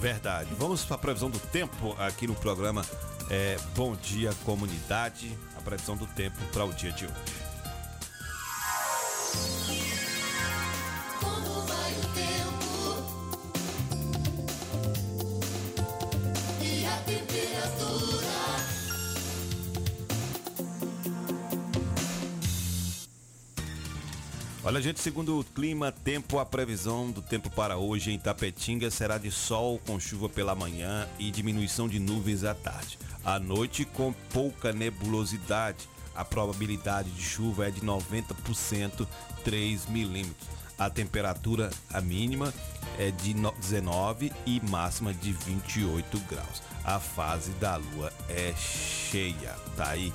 Verdade. Vamos para a previsão do tempo aqui no programa é, Bom Dia Comunidade. A previsão do tempo para o dia de hoje. Olha, gente, segundo o clima, tempo, a previsão do tempo para hoje em Tapetinga será de sol com chuva pela manhã e diminuição de nuvens à tarde. À noite, com pouca nebulosidade. A probabilidade de chuva é de 90%, 3 milímetros. A temperatura, a mínima, é de 19 e máxima de 28 graus. A fase da lua é cheia. Tá aí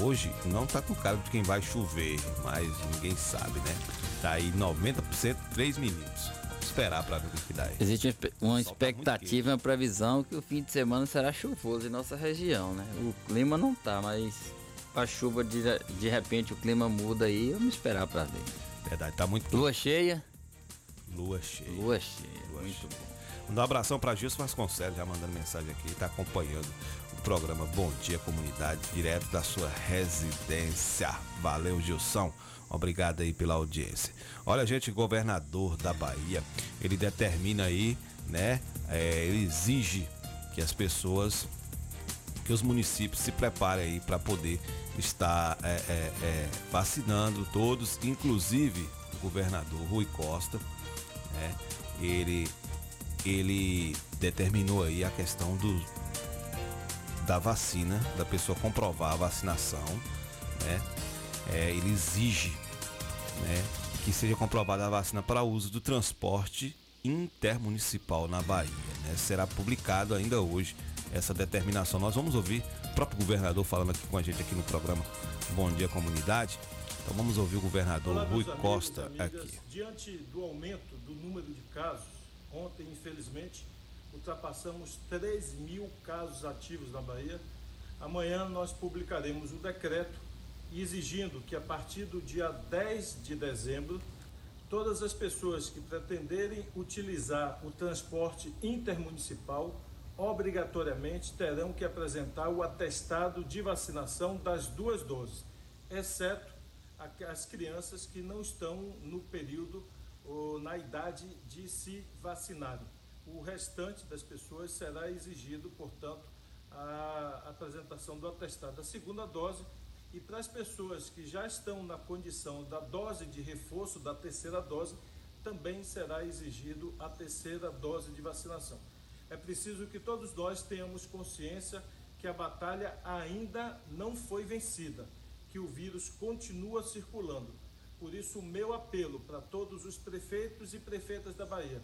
Hoje não tá com cara de quem vai chover, mas ninguém sabe, né? Tá aí 90%, 3 milímetros. Esperar para ver o que dá aí. Existe uma expectativa, uma previsão que o fim de semana será chuvoso em nossa região, né? O clima não tá, mas a chuva de, de repente o clima muda aí, vamos esperar para ver. Verdade, tá muito Lua cheia? Lua cheia. Lua cheia, Lua muito cheia. bom. Um abração para Gilson Vasconcelos, já mandando mensagem aqui, tá acompanhando programa Bom Dia Comunidade, direto da sua residência. Valeu, Gilson. Obrigado aí pela audiência. Olha, gente, governador da Bahia, ele determina aí, né? É, ele exige que as pessoas, que os municípios se preparem aí para poder estar é, é, é, vacinando todos, inclusive o governador Rui Costa, né? Ele, ele determinou aí a questão do da vacina, da pessoa comprovar a vacinação, né? É, ele exige né, que seja comprovada a vacina para uso do transporte intermunicipal na Bahia. Né? Será publicado ainda hoje essa determinação. Nós vamos ouvir o próprio governador falando aqui com a gente aqui no programa Bom Dia Comunidade. Então vamos ouvir o governador Olá, Rui amigos, Costa amigas, aqui. Diante do aumento do número de casos, ontem, infelizmente, ultrapassamos 3 mil casos ativos na Bahia. Amanhã nós publicaremos o decreto exigindo que a partir do dia 10 de dezembro, todas as pessoas que pretenderem utilizar o transporte intermunicipal obrigatoriamente terão que apresentar o atestado de vacinação das duas doses, exceto as crianças que não estão no período ou na idade de se vacinarem o restante das pessoas será exigido, portanto, a apresentação do atestado da segunda dose. E para as pessoas que já estão na condição da dose de reforço da terceira dose, também será exigido a terceira dose de vacinação. É preciso que todos nós tenhamos consciência que a batalha ainda não foi vencida, que o vírus continua circulando. Por isso, o meu apelo para todos os prefeitos e prefeitas da Bahia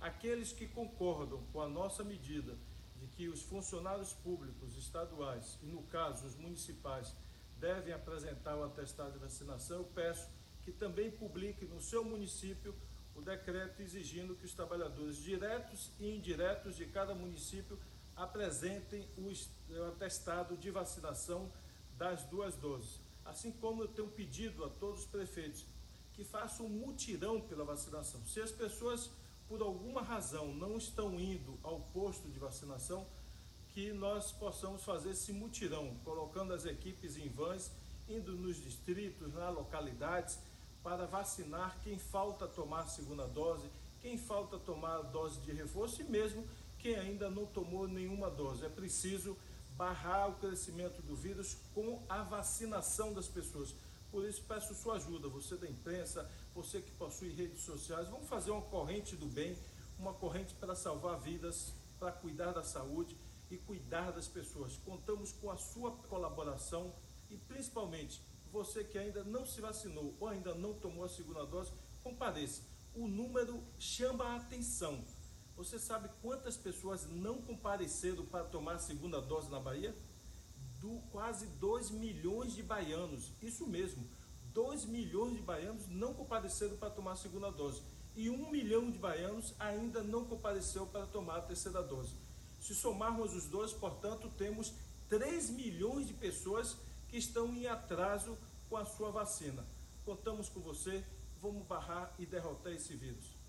Aqueles que concordam com a nossa medida de que os funcionários públicos estaduais e, no caso, os municipais, devem apresentar o atestado de vacinação, eu peço que também publique no seu município o decreto exigindo que os trabalhadores diretos e indiretos de cada município apresentem o atestado de vacinação das duas doses. Assim como eu tenho pedido a todos os prefeitos que façam um mutirão pela vacinação. Se as pessoas por alguma razão não estão indo ao posto de vacinação, que nós possamos fazer esse mutirão, colocando as equipes em vans, indo nos distritos, nas localidades, para vacinar quem falta tomar a segunda dose, quem falta tomar a dose de reforço e mesmo quem ainda não tomou nenhuma dose. É preciso barrar o crescimento do vírus com a vacinação das pessoas. Por isso peço sua ajuda, você da imprensa, você que possui redes sociais, vamos fazer uma corrente do bem, uma corrente para salvar vidas, para cuidar da saúde e cuidar das pessoas. Contamos com a sua colaboração e principalmente você que ainda não se vacinou ou ainda não tomou a segunda dose, compareça. O número chama a atenção. Você sabe quantas pessoas não compareceram para tomar a segunda dose na Bahia? do quase 2 milhões de baianos. Isso mesmo, 2 milhões de baianos não compareceram para tomar a segunda dose e 1 milhão de baianos ainda não compareceu para tomar a terceira dose. Se somarmos os dois, portanto, temos 3 milhões de pessoas que estão em atraso com a sua vacina. Contamos com você, vamos barrar e derrotar esse vírus.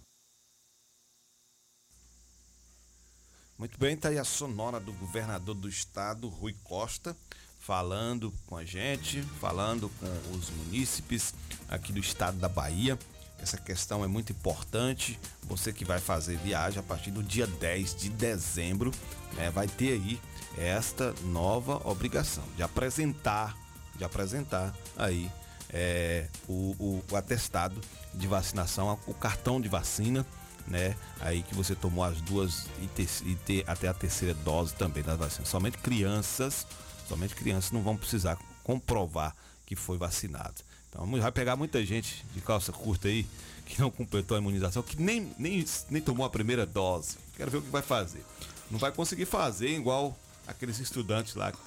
Muito bem, tá aí a sonora do governador do estado, Rui Costa, falando com a gente, falando com os munícipes aqui do estado da Bahia. Essa questão é muito importante. Você que vai fazer viagem a partir do dia 10 de dezembro, né, vai ter aí esta nova obrigação de apresentar, de apresentar aí é, o, o, o atestado de vacinação, o cartão de vacina né? Aí que você tomou as duas e, e ter até a terceira dose também da vacina. Somente crianças, somente crianças não vão precisar comprovar que foi vacinado. Então vai pegar muita gente de calça curta aí que não completou a imunização, que nem, nem, nem tomou a primeira dose. Quero ver o que vai fazer. Não vai conseguir fazer igual aqueles estudantes lá que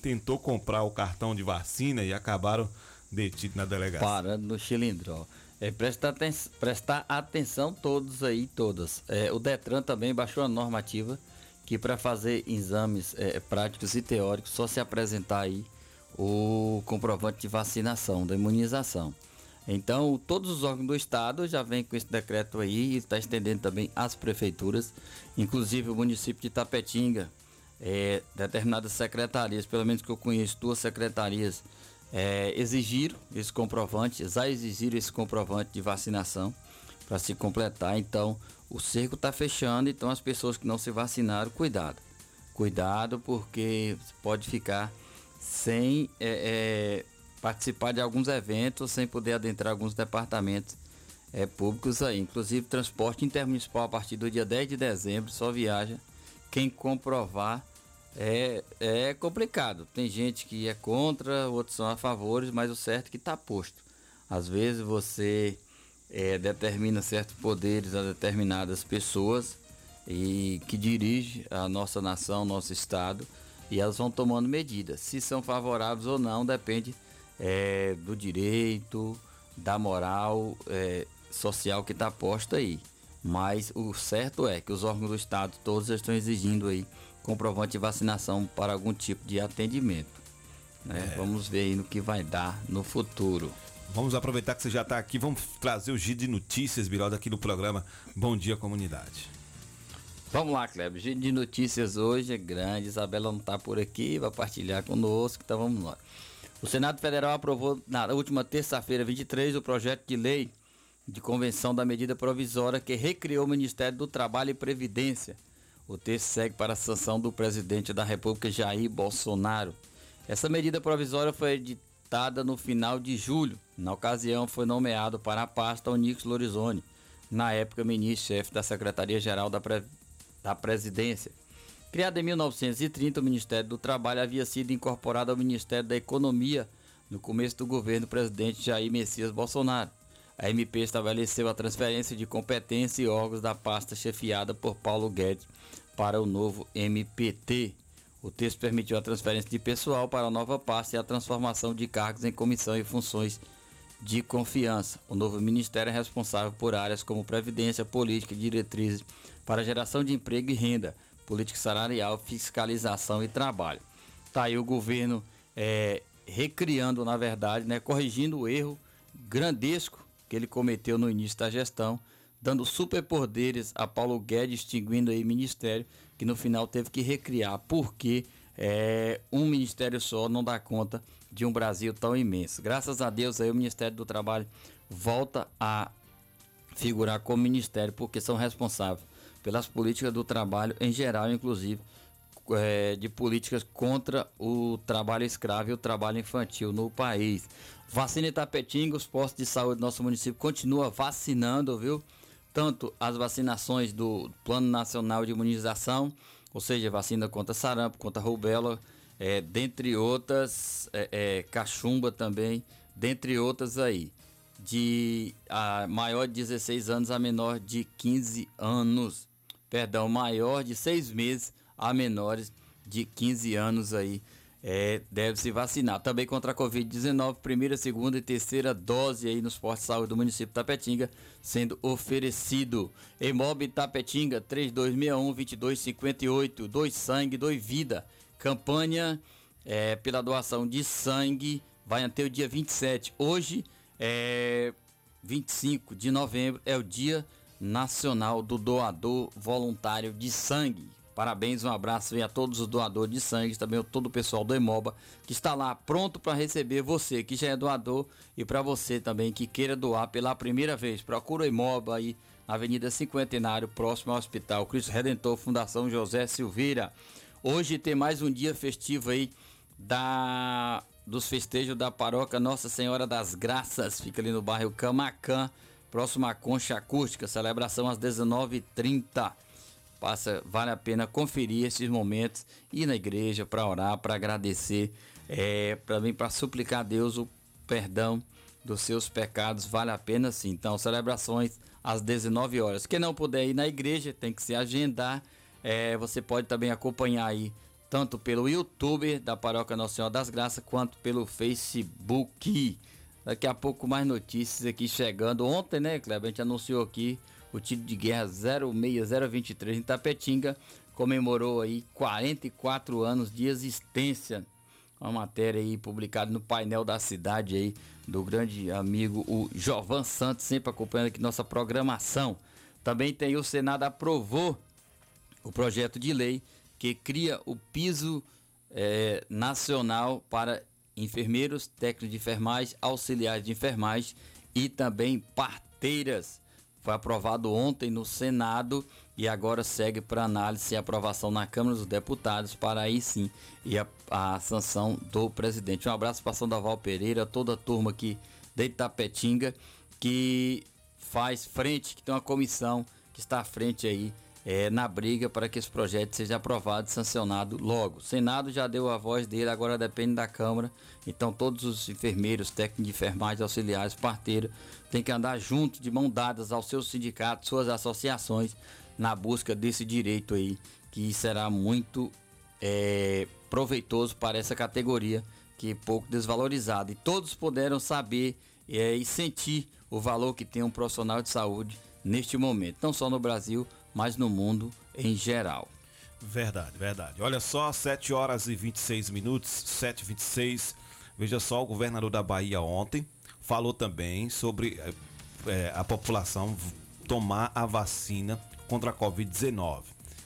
tentou comprar o cartão de vacina e acabaram detidos na delegacia. Parando no cilindro. É, prestar, aten prestar atenção todos aí, todas. É, o Detran também baixou a normativa que para fazer exames é, práticos e teóricos só se apresentar aí o comprovante de vacinação, da imunização. Então, todos os órgãos do estado já vêm com esse decreto aí e está estendendo também às prefeituras, inclusive o município de Tapetinga, é, determinadas secretarias, pelo menos que eu conheço, duas secretarias é, exigiram esse comprovante, já exigiram esse comprovante de vacinação para se completar. Então, o cerco está fechando, então as pessoas que não se vacinaram, cuidado. Cuidado, porque pode ficar sem é, é, participar de alguns eventos, sem poder adentrar alguns departamentos é, públicos aí. Inclusive, transporte intermunicipal a partir do dia 10 de dezembro só viaja quem comprovar é, é complicado. Tem gente que é contra, outros são a favor, mas o certo é que está posto. Às vezes você é, determina certos poderes a determinadas pessoas e que dirige a nossa nação, nosso estado, e elas vão tomando medidas. Se são favoráveis ou não, depende é, do direito, da moral é, social que está posta aí. Mas o certo é que os órgãos do Estado todos estão exigindo aí comprovante de vacinação para algum tipo de atendimento. Né? É. Vamos ver aí no que vai dar no futuro. Vamos aproveitar que você já está aqui, vamos trazer o giro de notícias, Biraldo, aqui no programa Bom Dia Comunidade. Vamos lá, Kleber. Giro de notícias hoje é grande. Isabela não está por aqui, vai partilhar conosco, então vamos lá. O Senado Federal aprovou na última terça-feira, 23, o projeto de lei de convenção da medida provisória que recriou o Ministério do Trabalho e Previdência o texto segue para a sanção do presidente da República, Jair Bolsonaro. Essa medida provisória foi editada no final de julho. Na ocasião, foi nomeado para a pasta o Nix Lorizone, na época ministro-chefe da Secretaria-Geral da, Pre... da Presidência. Criado em 1930, o Ministério do Trabalho havia sido incorporado ao Ministério da Economia no começo do governo do presidente Jair Messias Bolsonaro. A MP estabeleceu a transferência de competência e órgãos da pasta chefiada por Paulo Guedes para o novo MPT. O texto permitiu a transferência de pessoal para a nova pasta e a transformação de cargos em comissão e funções de confiança. O novo ministério é responsável por áreas como previdência, política e diretrizes para geração de emprego e renda, política salarial, fiscalização e trabalho. Está aí o governo é, recriando, na verdade, né, corrigindo o erro grandesco que ele cometeu no início da gestão dando superpoderes a Paulo Guedes, extinguindo aí ministério, que no final teve que recriar, porque é, um ministério só não dá conta de um Brasil tão imenso. Graças a Deus aí o Ministério do Trabalho volta a figurar como ministério, porque são responsáveis pelas políticas do trabalho em geral, inclusive é, de políticas contra o trabalho escravo e o trabalho infantil no país. Vacina Itapetinga, os postos de saúde do nosso município continua vacinando, viu? tanto as vacinações do Plano Nacional de Imunização, ou seja, vacina contra sarampo, contra rubéola, é, dentre outras, é, é, cachumba também, dentre outras aí, de a maior de 16 anos a menor de 15 anos, perdão, maior de 6 meses a menores de 15 anos aí é, deve se vacinar. Também contra a Covid-19, primeira, segunda e terceira dose aí nos postos de saúde do município de Tapetinga sendo oferecido. Emob Tapetinga 3261-2258, dois sangue, dois vida. Campanha é, pela doação de sangue vai até o dia 27. Hoje, é 25 de novembro, é o Dia Nacional do Doador Voluntário de Sangue. Parabéns, um abraço aí a todos os doadores de sangue, também a todo o pessoal do Emoba que está lá pronto para receber você que já é doador e para você também que queira doar pela primeira vez. Procura o Emoba aí na Avenida Cinquentenário, próximo ao Hospital Cristo Redentor, Fundação José Silveira. Hoje tem mais um dia festivo aí da dos festejos da paróquia Nossa Senhora das Graças, fica ali no bairro Camacan, próximo à Concha Acústica, celebração às 19h30. Passa, vale a pena conferir esses momentos, ir na igreja para orar, para agradecer, é, para mim para suplicar a Deus o perdão dos seus pecados, vale a pena sim. Então, celebrações às 19 horas. Quem não puder ir na igreja, tem que se agendar. É, você pode também acompanhar aí tanto pelo YouTube da Paróquia Nossa Senhora das Graças quanto pelo Facebook. Daqui a pouco mais notícias aqui chegando. Ontem, né, Kleber, a gente anunciou aqui o título de guerra 06023 em Tapetinga comemorou aí 44 anos de existência. Uma matéria aí publicada no painel da cidade aí do grande amigo o Jovan Santos, sempre acompanhando aqui nossa programação. Também tem o Senado aprovou o projeto de lei que cria o piso é, nacional para enfermeiros, técnicos de enfermagem, auxiliares de enfermagem e também parteiras. Foi aprovado ontem no Senado e agora segue para análise e aprovação na Câmara dos Deputados para aí sim e a, a sanção do presidente. Um abraço para Sandoval Pereira, toda a turma aqui de Itapetinga que faz frente, que tem uma comissão que está à frente aí é, na briga para que esse projeto seja aprovado e sancionado logo. O Senado já deu a voz dele, agora depende da Câmara. Então todos os enfermeiros, técnicos de enfermagem, auxiliares, parteiros, têm que andar junto, de mão dadas aos seus sindicatos, suas associações, na busca desse direito aí, que será muito é, proveitoso para essa categoria que é pouco desvalorizada. E todos puderam saber é, e sentir o valor que tem um profissional de saúde neste momento, não só no Brasil, mas no mundo em geral. Verdade, verdade. Olha só, 7 horas e 26 minutos, 7 e 26 Veja só, o governador da Bahia ontem falou também sobre é, a população tomar a vacina contra a Covid-19.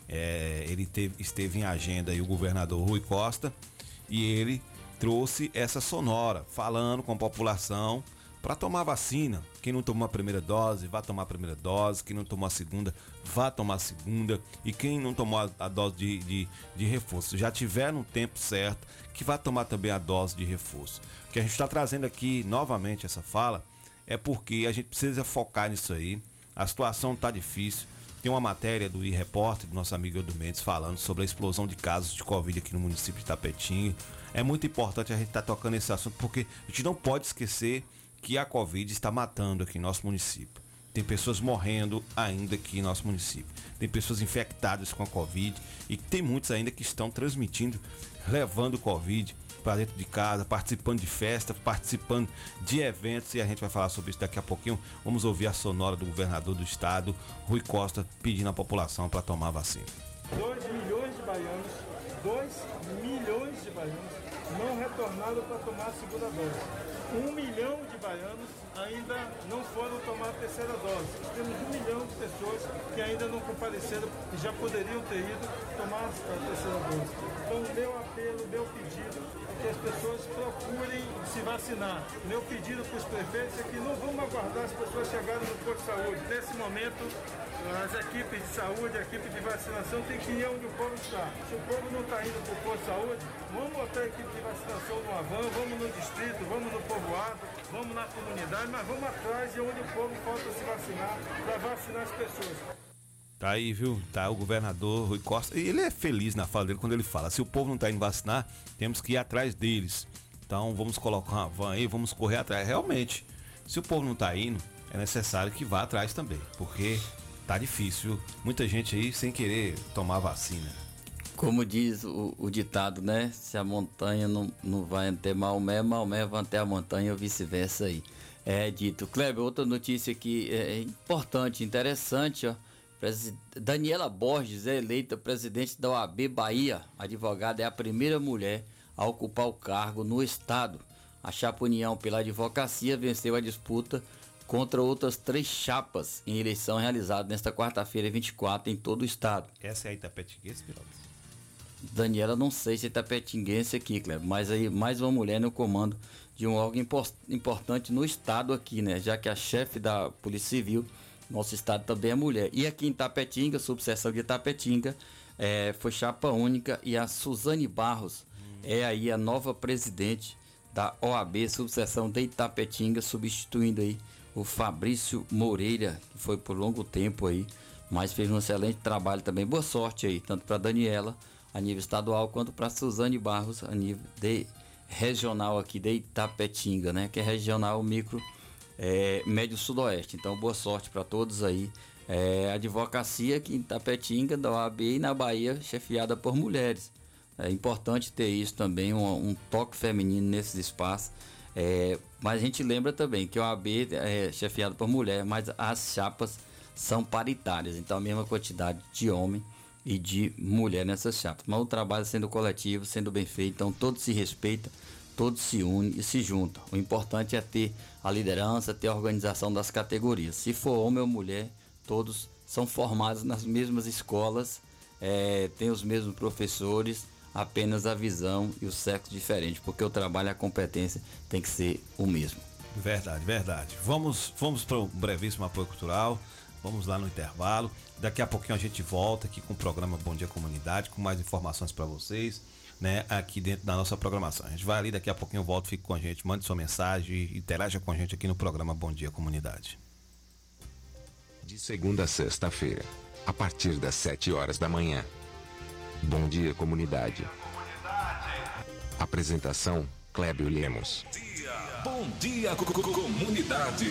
É, ele teve, esteve em agenda aí o governador Rui Costa e ele trouxe essa sonora falando com a população para tomar vacina. Quem não tomou a primeira dose, vá tomar a primeira dose. Quem não tomou a segunda, vá tomar a segunda. E quem não tomou a, a dose de, de, de, reforço, já tiver no tempo certo, que vá tomar também a dose de reforço. O que a gente está trazendo aqui novamente essa fala é porque a gente precisa focar nisso aí. A situação está difícil. Tem uma matéria do e-repórter, do nosso amigo Edu Mendes, falando sobre a explosão de casos de Covid aqui no município de Tapetinho. É muito importante a gente estar tá tocando esse assunto, porque a gente não pode esquecer que a Covid está matando aqui em nosso município. Tem pessoas morrendo ainda aqui em nosso município. Tem pessoas infectadas com a Covid e tem muitos ainda que estão transmitindo, levando Covid para dentro de casa, participando de festas, participando de eventos e a gente vai falar sobre isso daqui a pouquinho. Vamos ouvir a sonora do governador do estado, Rui Costa, pedindo à população para tomar vacina. 2 milhões de baianos, 2 milhões de baianos não retornaram para tomar a segunda dose. Um milhão de baianos ainda não foram tomar a terceira dose. Temos um milhão de pessoas que ainda não compareceram e já poderiam ter ido tomar a terceira dose. Então, meu apelo, meu pedido é que as pessoas procurem se vacinar. Meu pedido para os prefeitos é que não vamos aguardar as pessoas chegarem no posto de saúde. Nesse momento, as equipes de saúde, a equipe de vacinação tem que ir onde o povo está. Se o povo não está indo para o posto de saúde, vamos botar a equipe de vacinação no Avan, vamos no distrito, vamos no povoado, vamos na comunidade, mas vamos atrás de onde o povo falta se vacinar, para vacinar as pessoas. Tá aí, viu? Tá o governador Rui Costa. E ele é feliz na fala dele quando ele fala: se o povo não tá indo vacinar, temos que ir atrás deles. Então vamos colocar uma van aí, vamos correr atrás. Realmente, se o povo não tá indo, é necessário que vá atrás também, porque tá difícil. Muita gente aí sem querer tomar vacina. Como diz o, o, ditado, né? Se a montanha não, não vai ter Maomé, Maomé vai ter a montanha ou vice-versa aí. É dito. Kleber, outra notícia aqui é importante, interessante, ó. Daniela Borges é eleita presidente da OAB Bahia. A advogada é a primeira mulher a ocupar o cargo no estado. A chapa União pela Advocacia venceu a disputa contra outras três chapas em eleição realizada nesta quarta-feira, 24, em todo o estado. Essa é a Itapetinguense, Piloto? Daniela, não sei se é Itapetinguense aqui, Cleber, mas aí mais uma mulher no comando de um órgão importante no estado aqui, né? Já que a chefe da Polícia Civil, nosso estado também é mulher. E aqui em Itapetinga, subseção de Itapetinga, é, foi chapa única e a Suzane Barros é aí a nova presidente da OAB, subseção de Itapetinga, substituindo aí o Fabrício Moreira, que foi por longo tempo aí, mas fez um excelente trabalho também. Boa sorte aí, tanto para Daniela a nível estadual quanto para Suzane Barros a nível de regional aqui de Itapetinga, né? Que é regional micro é, médio sudoeste. Então boa sorte para todos aí. É, advocacia aqui em Itapetinga, da OAB e na Bahia, chefiada por mulheres. É importante ter isso também, um, um toque feminino nesses espaços. É, mas a gente lembra também que o OAB é chefiado por mulher, mas as chapas são paritárias, então a mesma quantidade de homem e de mulher nessas chapas. Mas o trabalho sendo coletivo, sendo bem feito, então todos se respeitam, todos se unem e se juntam. O importante é ter a liderança, ter a organização das categorias. Se for homem ou mulher, todos são formados nas mesmas escolas, é, têm os mesmos professores, apenas a visão e o sexo diferente, porque o trabalho e a competência tem que ser o mesmo. Verdade, verdade. Vamos, vamos para um brevíssimo apoio cultural. Vamos lá no intervalo. Daqui a pouquinho a gente volta aqui com o programa Bom Dia Comunidade, com mais informações para vocês, né, aqui dentro da nossa programação. A gente vai ali, daqui a pouquinho eu volto, fique com a gente, mande sua mensagem, interaja com a gente aqui no programa Bom Dia Comunidade. De segunda a sexta-feira, a partir das 7 horas da manhã. Bom Dia Comunidade. Apresentação: Clébio Lemos. Bom Dia Comunidade.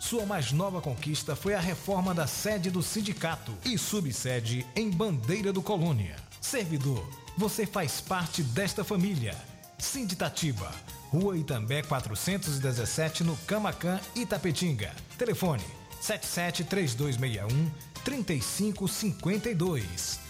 Sua mais nova conquista foi a reforma da sede do sindicato e subsede em Bandeira do Colônia. Servidor, você faz parte desta família. Sinditatiba, Rua Itambé 417 no Camacan, Itapetinga. Telefone 773261 3552.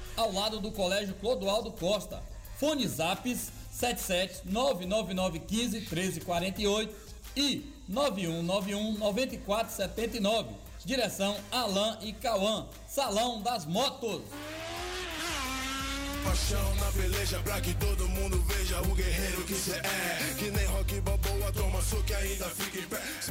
ao lado do Colégio Clodoaldo Costa. Fone Zaps 77 99915 1348 e 9191 9479. Direção Alain e Cauã. Salão das Motos. Paixão na peleja pra que todo mundo veja o guerreiro que cê é. Que nem rock balboa, toma soco que ainda fica em pé.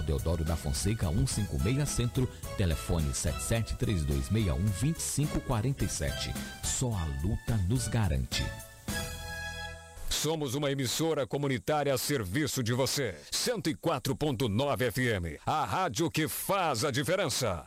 Deodoro da Fonseca, 156 Centro, telefone 7732612547. Só a luta nos garante. Somos uma emissora comunitária a serviço de você. 104.9 FM, a rádio que faz a diferença.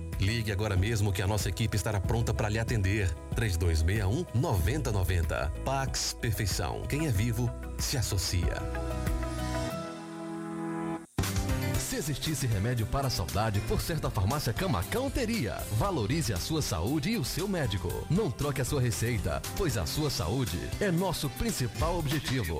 Ligue agora mesmo que a nossa equipe estará pronta para lhe atender. 3261 9090. Pax Perfeição. Quem é vivo se associa. Se existisse remédio para a saudade, por certa farmácia Camacão teria. Valorize a sua saúde e o seu médico. Não troque a sua receita, pois a sua saúde é nosso principal objetivo.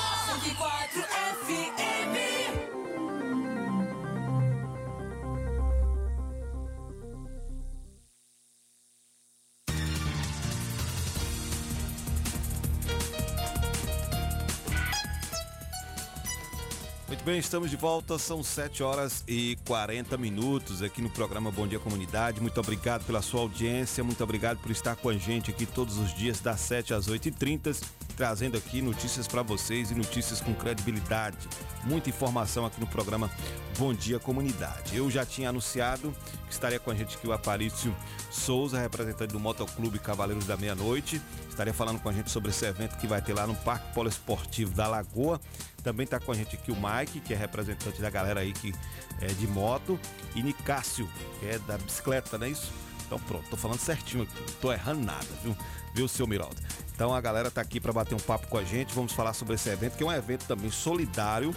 Muito bem, estamos de volta, são 7 horas e 40 minutos aqui no programa Bom Dia Comunidade. Muito obrigado pela sua audiência, muito obrigado por estar com a gente aqui todos os dias, das 7 às 8h30, trazendo aqui notícias para vocês e notícias com credibilidade. Muita informação aqui no programa Bom Dia Comunidade. Eu já tinha anunciado que estaria com a gente aqui o Aparício Souza, representante do Motoclube Cavaleiros da Meia-Noite. Estaria falando com a gente sobre esse evento que vai ter lá no Parque Poliesportivo da Lagoa. Também está com a gente aqui o Mike, que é representante da galera aí que é de moto, e Nicásio, que é da bicicleta, não é isso? Então pronto, tô falando certinho aqui, tô errando nada, viu? Viu, seu Miraldo? Então a galera tá aqui para bater um papo com a gente, vamos falar sobre esse evento, que é um evento também solidário,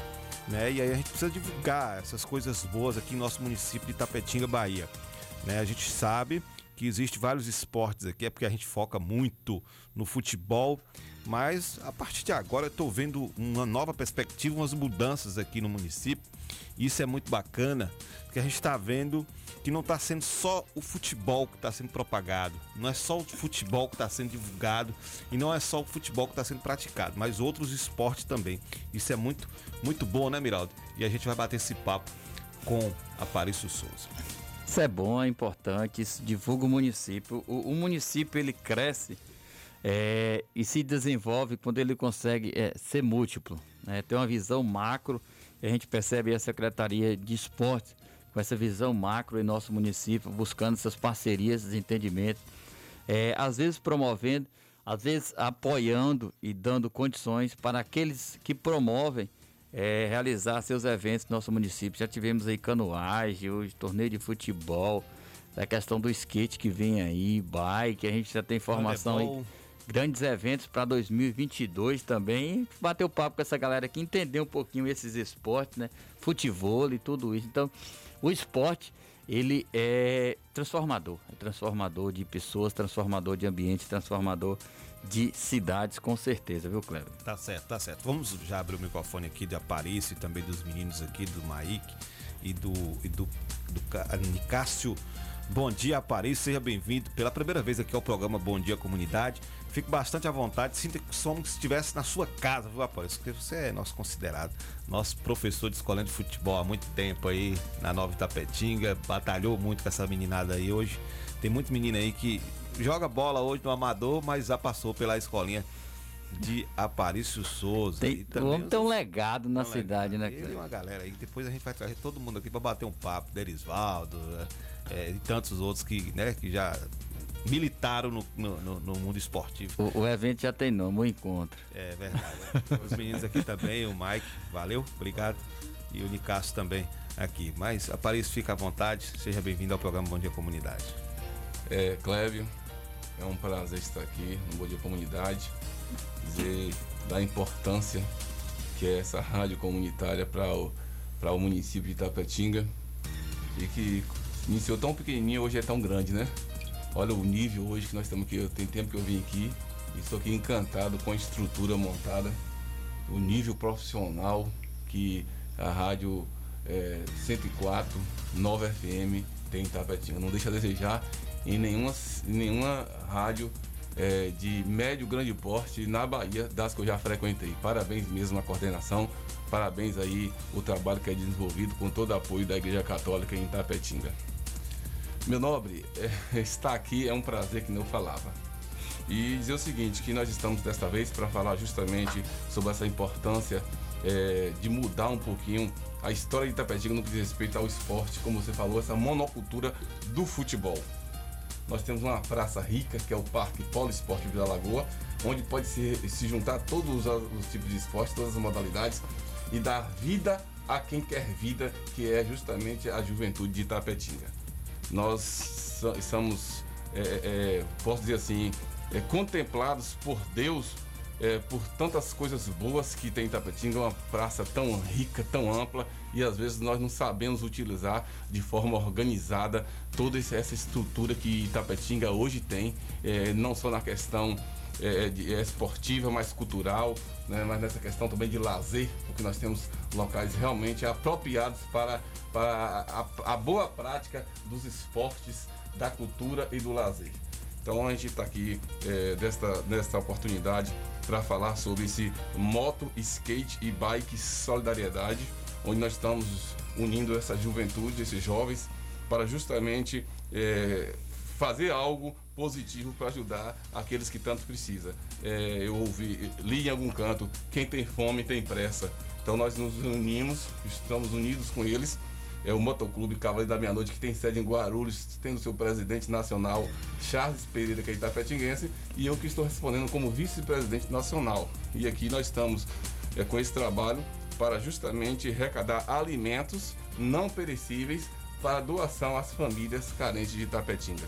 né? E aí a gente precisa divulgar essas coisas boas aqui em nosso município de Tapetinga, Bahia. Né? A gente sabe que existe vários esportes aqui, é porque a gente foca muito no futebol, mas a partir de agora eu estou vendo uma nova perspectiva, umas mudanças aqui no município. Isso é muito bacana, porque a gente está vendo que não está sendo só o futebol que está sendo propagado, não é só o futebol que está sendo divulgado e não é só o futebol que está sendo praticado, mas outros esportes também. Isso é muito, muito bom, né, Miraldo? E a gente vai bater esse papo com Aparício Souza. Isso é bom, é importante, isso divulga o município. O, o município ele cresce é, e se desenvolve quando ele consegue é, ser múltiplo, né? ter uma visão macro. A gente percebe a Secretaria de Esportes com essa visão macro em nosso município, buscando essas parcerias, esses entendimentos, é, às vezes promovendo, às vezes apoiando e dando condições para aqueles que promovem é, realizar seus eventos no nosso município. Já tivemos aí canoagem, hoje torneio de futebol, a questão do skate que vem aí, bike, a gente já tem formação aí. Grandes eventos para 2022 também. Bater o papo com essa galera aqui, entender um pouquinho esses esportes, né? Futebol e tudo isso. Então, o esporte, ele é transformador. É transformador de pessoas, transformador de ambientes, transformador de cidades, com certeza, viu, Cleber? Tá certo, tá certo. Vamos já abrir o microfone aqui de Aparício e também dos meninos aqui, do Maíque e do, e do, do Nicásio. Bom dia, Aparício, seja bem-vindo pela primeira vez aqui ao programa Bom Dia Comunidade. Fique bastante à vontade, sinta somos se estivesse na sua casa, viu, Aparício? Porque você é nosso considerado, nosso professor de escola de futebol há muito tempo aí na Nova Itapetinga, batalhou muito com essa meninada aí hoje. Tem muito menino aí que joga bola hoje no amador, mas já passou pela escolinha de Aparício Souza. Tem, o homem tem um legado na cidade, né, ele e uma galera aí. Depois a gente vai trazer todo mundo aqui para bater um papo. Derisvaldo é, e tantos outros que, né, que já militaram no, no, no- no mundo esportivo. O, o evento já tem nome, o encontro. É verdade. Os meninos aqui também, o Mike, valeu, obrigado. E o Nicasso também aqui. Mas Aparício, fica à vontade. Seja bem-vindo ao programa Bom Dia Comunidade. É, Clébio, é um prazer estar aqui no Bom Dia Comunidade, dizer da importância que é essa rádio comunitária para o, para o município de Itapetinga e que iniciou tão pequenininho, hoje é tão grande, né? Olha o nível hoje que nós estamos aqui. Tem tempo que eu vim aqui e estou aqui encantado com a estrutura montada, o nível profissional que a rádio é, 104 9 FM tem em Tapetinga. Não deixa a desejar em nenhuma, em nenhuma rádio é, de médio grande porte na Bahia das que eu já frequentei. Parabéns mesmo à coordenação, parabéns aí o trabalho que é desenvolvido com todo o apoio da Igreja Católica em Tapetinga. Meu nobre, é, estar aqui é um prazer que não falava. E dizer o seguinte, que nós estamos desta vez para falar justamente sobre essa importância é, de mudar um pouquinho a história de Itapetinga no que diz respeito ao esporte, como você falou, essa monocultura do futebol. Nós temos uma praça rica, que é o Parque Poliesporte Vila Lagoa, onde pode se, se juntar todos os, os tipos de esporte, todas as modalidades, e dar vida a quem quer vida, que é justamente a juventude de Itapetinga. Nós somos, é, é, posso dizer assim, é, contemplados por Deus é, por tantas coisas boas que tem Itapetinga, uma praça tão rica, tão ampla, e às vezes nós não sabemos utilizar de forma organizada toda essa estrutura que Itapetinga hoje tem, é, não só na questão é, de, é, esportiva, mas cultural, né, mas nessa questão também de lazer, porque nós temos locais realmente apropriados para, para a, a boa prática dos esportes, da cultura e do lazer. Então a gente está aqui é, desta, desta oportunidade para falar sobre esse moto, skate e bike solidariedade, onde nós estamos unindo essa juventude, esses jovens, para justamente é, fazer algo positivo para ajudar aqueles que tanto precisa. É, eu ouvi, li em algum canto, quem tem fome tem pressa. Então nós nos unimos, estamos unidos com eles é o Motoclube Cavaleiro da Meia-Noite, que tem sede em Guarulhos, tem o seu presidente nacional, Charles Pereira, que é itapetinguense, e eu que estou respondendo como vice-presidente nacional. E aqui nós estamos é, com esse trabalho para justamente arrecadar alimentos não perecíveis para doação às famílias carentes de Itapetinga.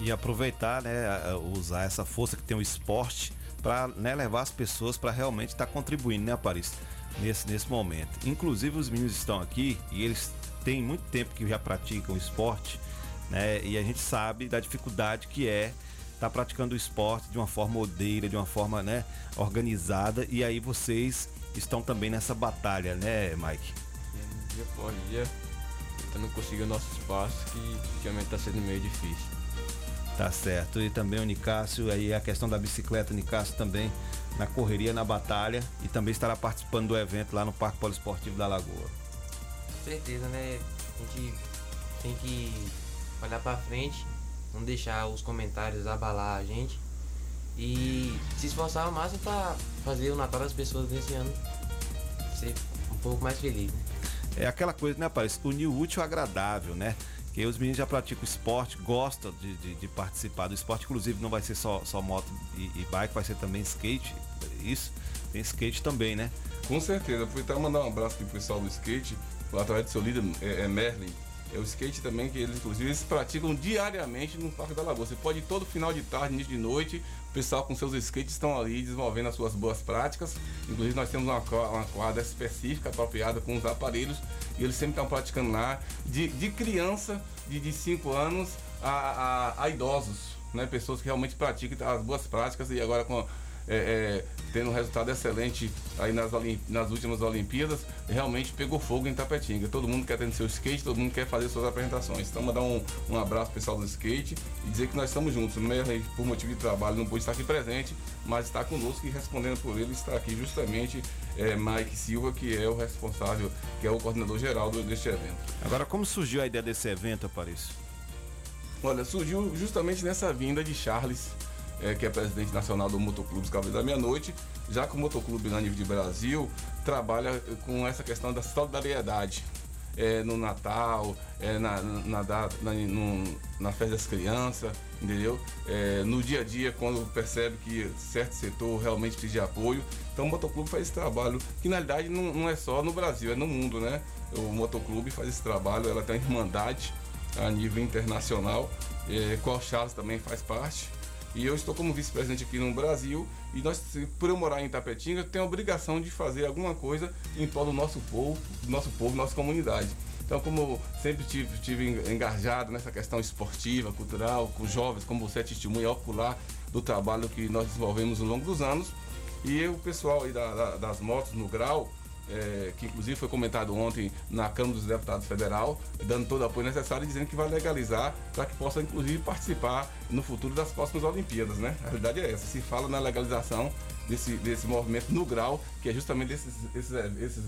E aproveitar, né, usar essa força que tem o esporte para né, levar as pessoas para realmente estar tá contribuindo, né, Paris? Nesse, nesse momento. Inclusive os meninos estão aqui e eles tem muito tempo que já praticam esporte, né? E a gente sabe da dificuldade que é estar tá praticando o esporte de uma forma odeira, de uma forma, né, organizada. E aí vocês estão também nessa batalha, né, Mike? Dia por dia, tentando conseguir o nosso espaço, que ultimamente está sendo meio difícil. Tá certo. E também o Nicásio, aí a questão da bicicleta, Nicásio também na correria, na batalha e também estará participando do evento lá no Parque Poliesportivo da Lagoa certeza, né? A gente tem que olhar para frente, não deixar os comentários abalar a gente e se esforçar ao máximo para fazer o Natal das pessoas nesse ano ser um pouco mais feliz. Né? É aquela coisa, né, Paris? Unir o útil ao agradável, né? Que os meninos já praticam esporte, gostam de, de, de, participar do esporte, inclusive não vai ser só, só moto e, e bike, vai ser também skate, isso. Tem skate também, né? Com certeza. Fui até mandar um abraço pro pessoal do skate através do seu líder é, é Merlin. É o skate também que eles, inclusive, eles praticam diariamente no Parque da Lagoa. Você pode ir todo final de tarde, início de noite, pessoal com seus skates estão ali desenvolvendo as suas boas práticas. Inclusive, nós temos uma, uma quadra específica, apropriada com os aparelhos, e eles sempre estão praticando lá, de, de criança, de 5 anos, a, a, a, idosos, né? Pessoas que realmente praticam as boas práticas e agora com é, é, tendo um resultado excelente aí nas, nas últimas Olimpíadas, realmente pegou fogo em Tapetinga. Todo mundo quer ter seu skate, todo mundo quer fazer suas apresentações. Então, mandar um, um abraço pessoal do skate e dizer que nós estamos juntos. O por motivo de trabalho, não pôde estar aqui presente, mas está conosco e respondendo por ele está aqui justamente é, Mike Silva, que é o responsável, que é o coordenador geral deste evento. Agora, como surgiu a ideia desse evento, Aparício? Olha, surgiu justamente nessa vinda de Charles é, que é presidente nacional do Motoclube Cavaleiro da Meia-Noite, já que o Motoclube na nível de Brasil trabalha com essa questão da solidariedade. É, no Natal, é, na, na, na, na, festa das crianças, entendeu? É, no dia a dia, quando percebe que certo setor realmente precisa de apoio. Então o Motoclube faz esse trabalho, que na realidade não, não é só no Brasil, é no mundo, né? O Motoclube faz esse trabalho, ela tem uma irmandade a nível internacional, é, qual Charles também faz parte. E eu estou como vice-presidente aqui no Brasil e nós, por eu morar em Itapetinga, tenho a obrigação de fazer alguma coisa em prol do nosso povo, do nosso povo, nossa comunidade. Então, como eu sempre tive, tive engajado nessa questão esportiva, cultural, com jovens, como você é testemunha ocular do trabalho que nós desenvolvemos ao longo dos anos, e o pessoal aí da- da- das motos no grau, é, que inclusive foi comentado ontem na Câmara dos Deputados Federal, dando todo o apoio necessário e dizendo que vai legalizar para que possa inclusive participar no futuro das próximas Olimpíadas, né? A realidade é essa, se fala na legalização desse, desse movimento no grau, que é justamente esses, esses, esses,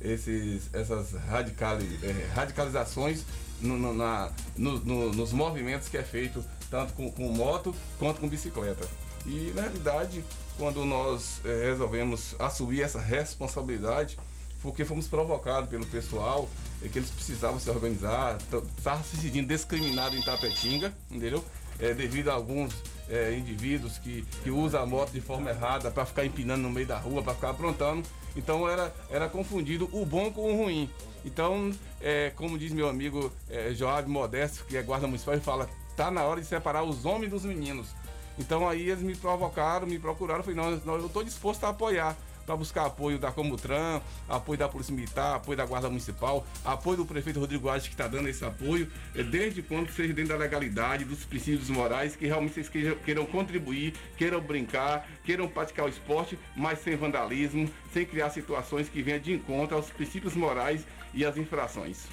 esses- essas radicali, é, radicalizações no- no- na- no- no- nos movimentos que é feito tanto com, com moto quanto com bicicleta. E na realidade, quando nós eh, resolvemos assumir essa responsabilidade, porque fomos provocados pelo pessoal, eh, que eles precisavam se organizar, estavam se sentindo discriminados em Tapetinga, entendeu? Eh, devido a alguns eh, indivíduos que, que usam a moto de forma errada para ficar empinando no meio da rua, para ficar aprontando. Então era, era confundido o bom com o ruim. Então, eh, como diz meu amigo eh, Joab Modesto, que é guarda municipal, ele fala, tá na hora de separar os homens dos meninos. Então aí eles me provocaram, me procuraram, falei, não, não, eu estou disposto a apoiar, para buscar apoio da Comutran, apoio da Polícia Militar, apoio da Guarda Municipal, apoio do prefeito Rodrigo Alves que está dando esse apoio, eh, desde quando seja dentro da legalidade, dos princípios morais, que realmente vocês queiram, queiram contribuir, queiram brincar, queiram praticar o esporte, mas sem vandalismo, sem criar situações que venham de encontro aos princípios morais e às infrações.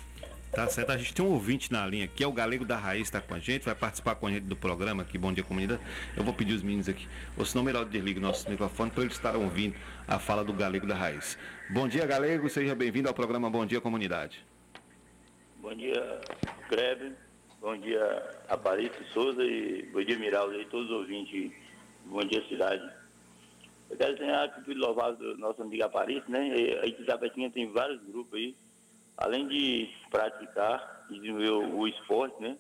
Tá certo, a gente tem um ouvinte na linha aqui, é o Galego da Raiz, está com a gente, vai participar com a gente do programa aqui, Bom Dia Comunidade. Eu vou pedir os meninos aqui, ou senão melhor desliga o nosso microfone para eles estarem ouvindo a fala do Galego da Raiz. Bom dia, Galego, seja bem-vindo ao programa Bom Dia Comunidade. Bom dia, Kleber. Bom dia, Aparício Souza e bom dia, Miraldo e todos os ouvintes. Bom dia, cidade. Eu quero dizer a atitude louvável do nosso amigo Aparício, né? A Itapetinha tem vários grupos aí. Além de praticar e desenvolver o, esporte, né?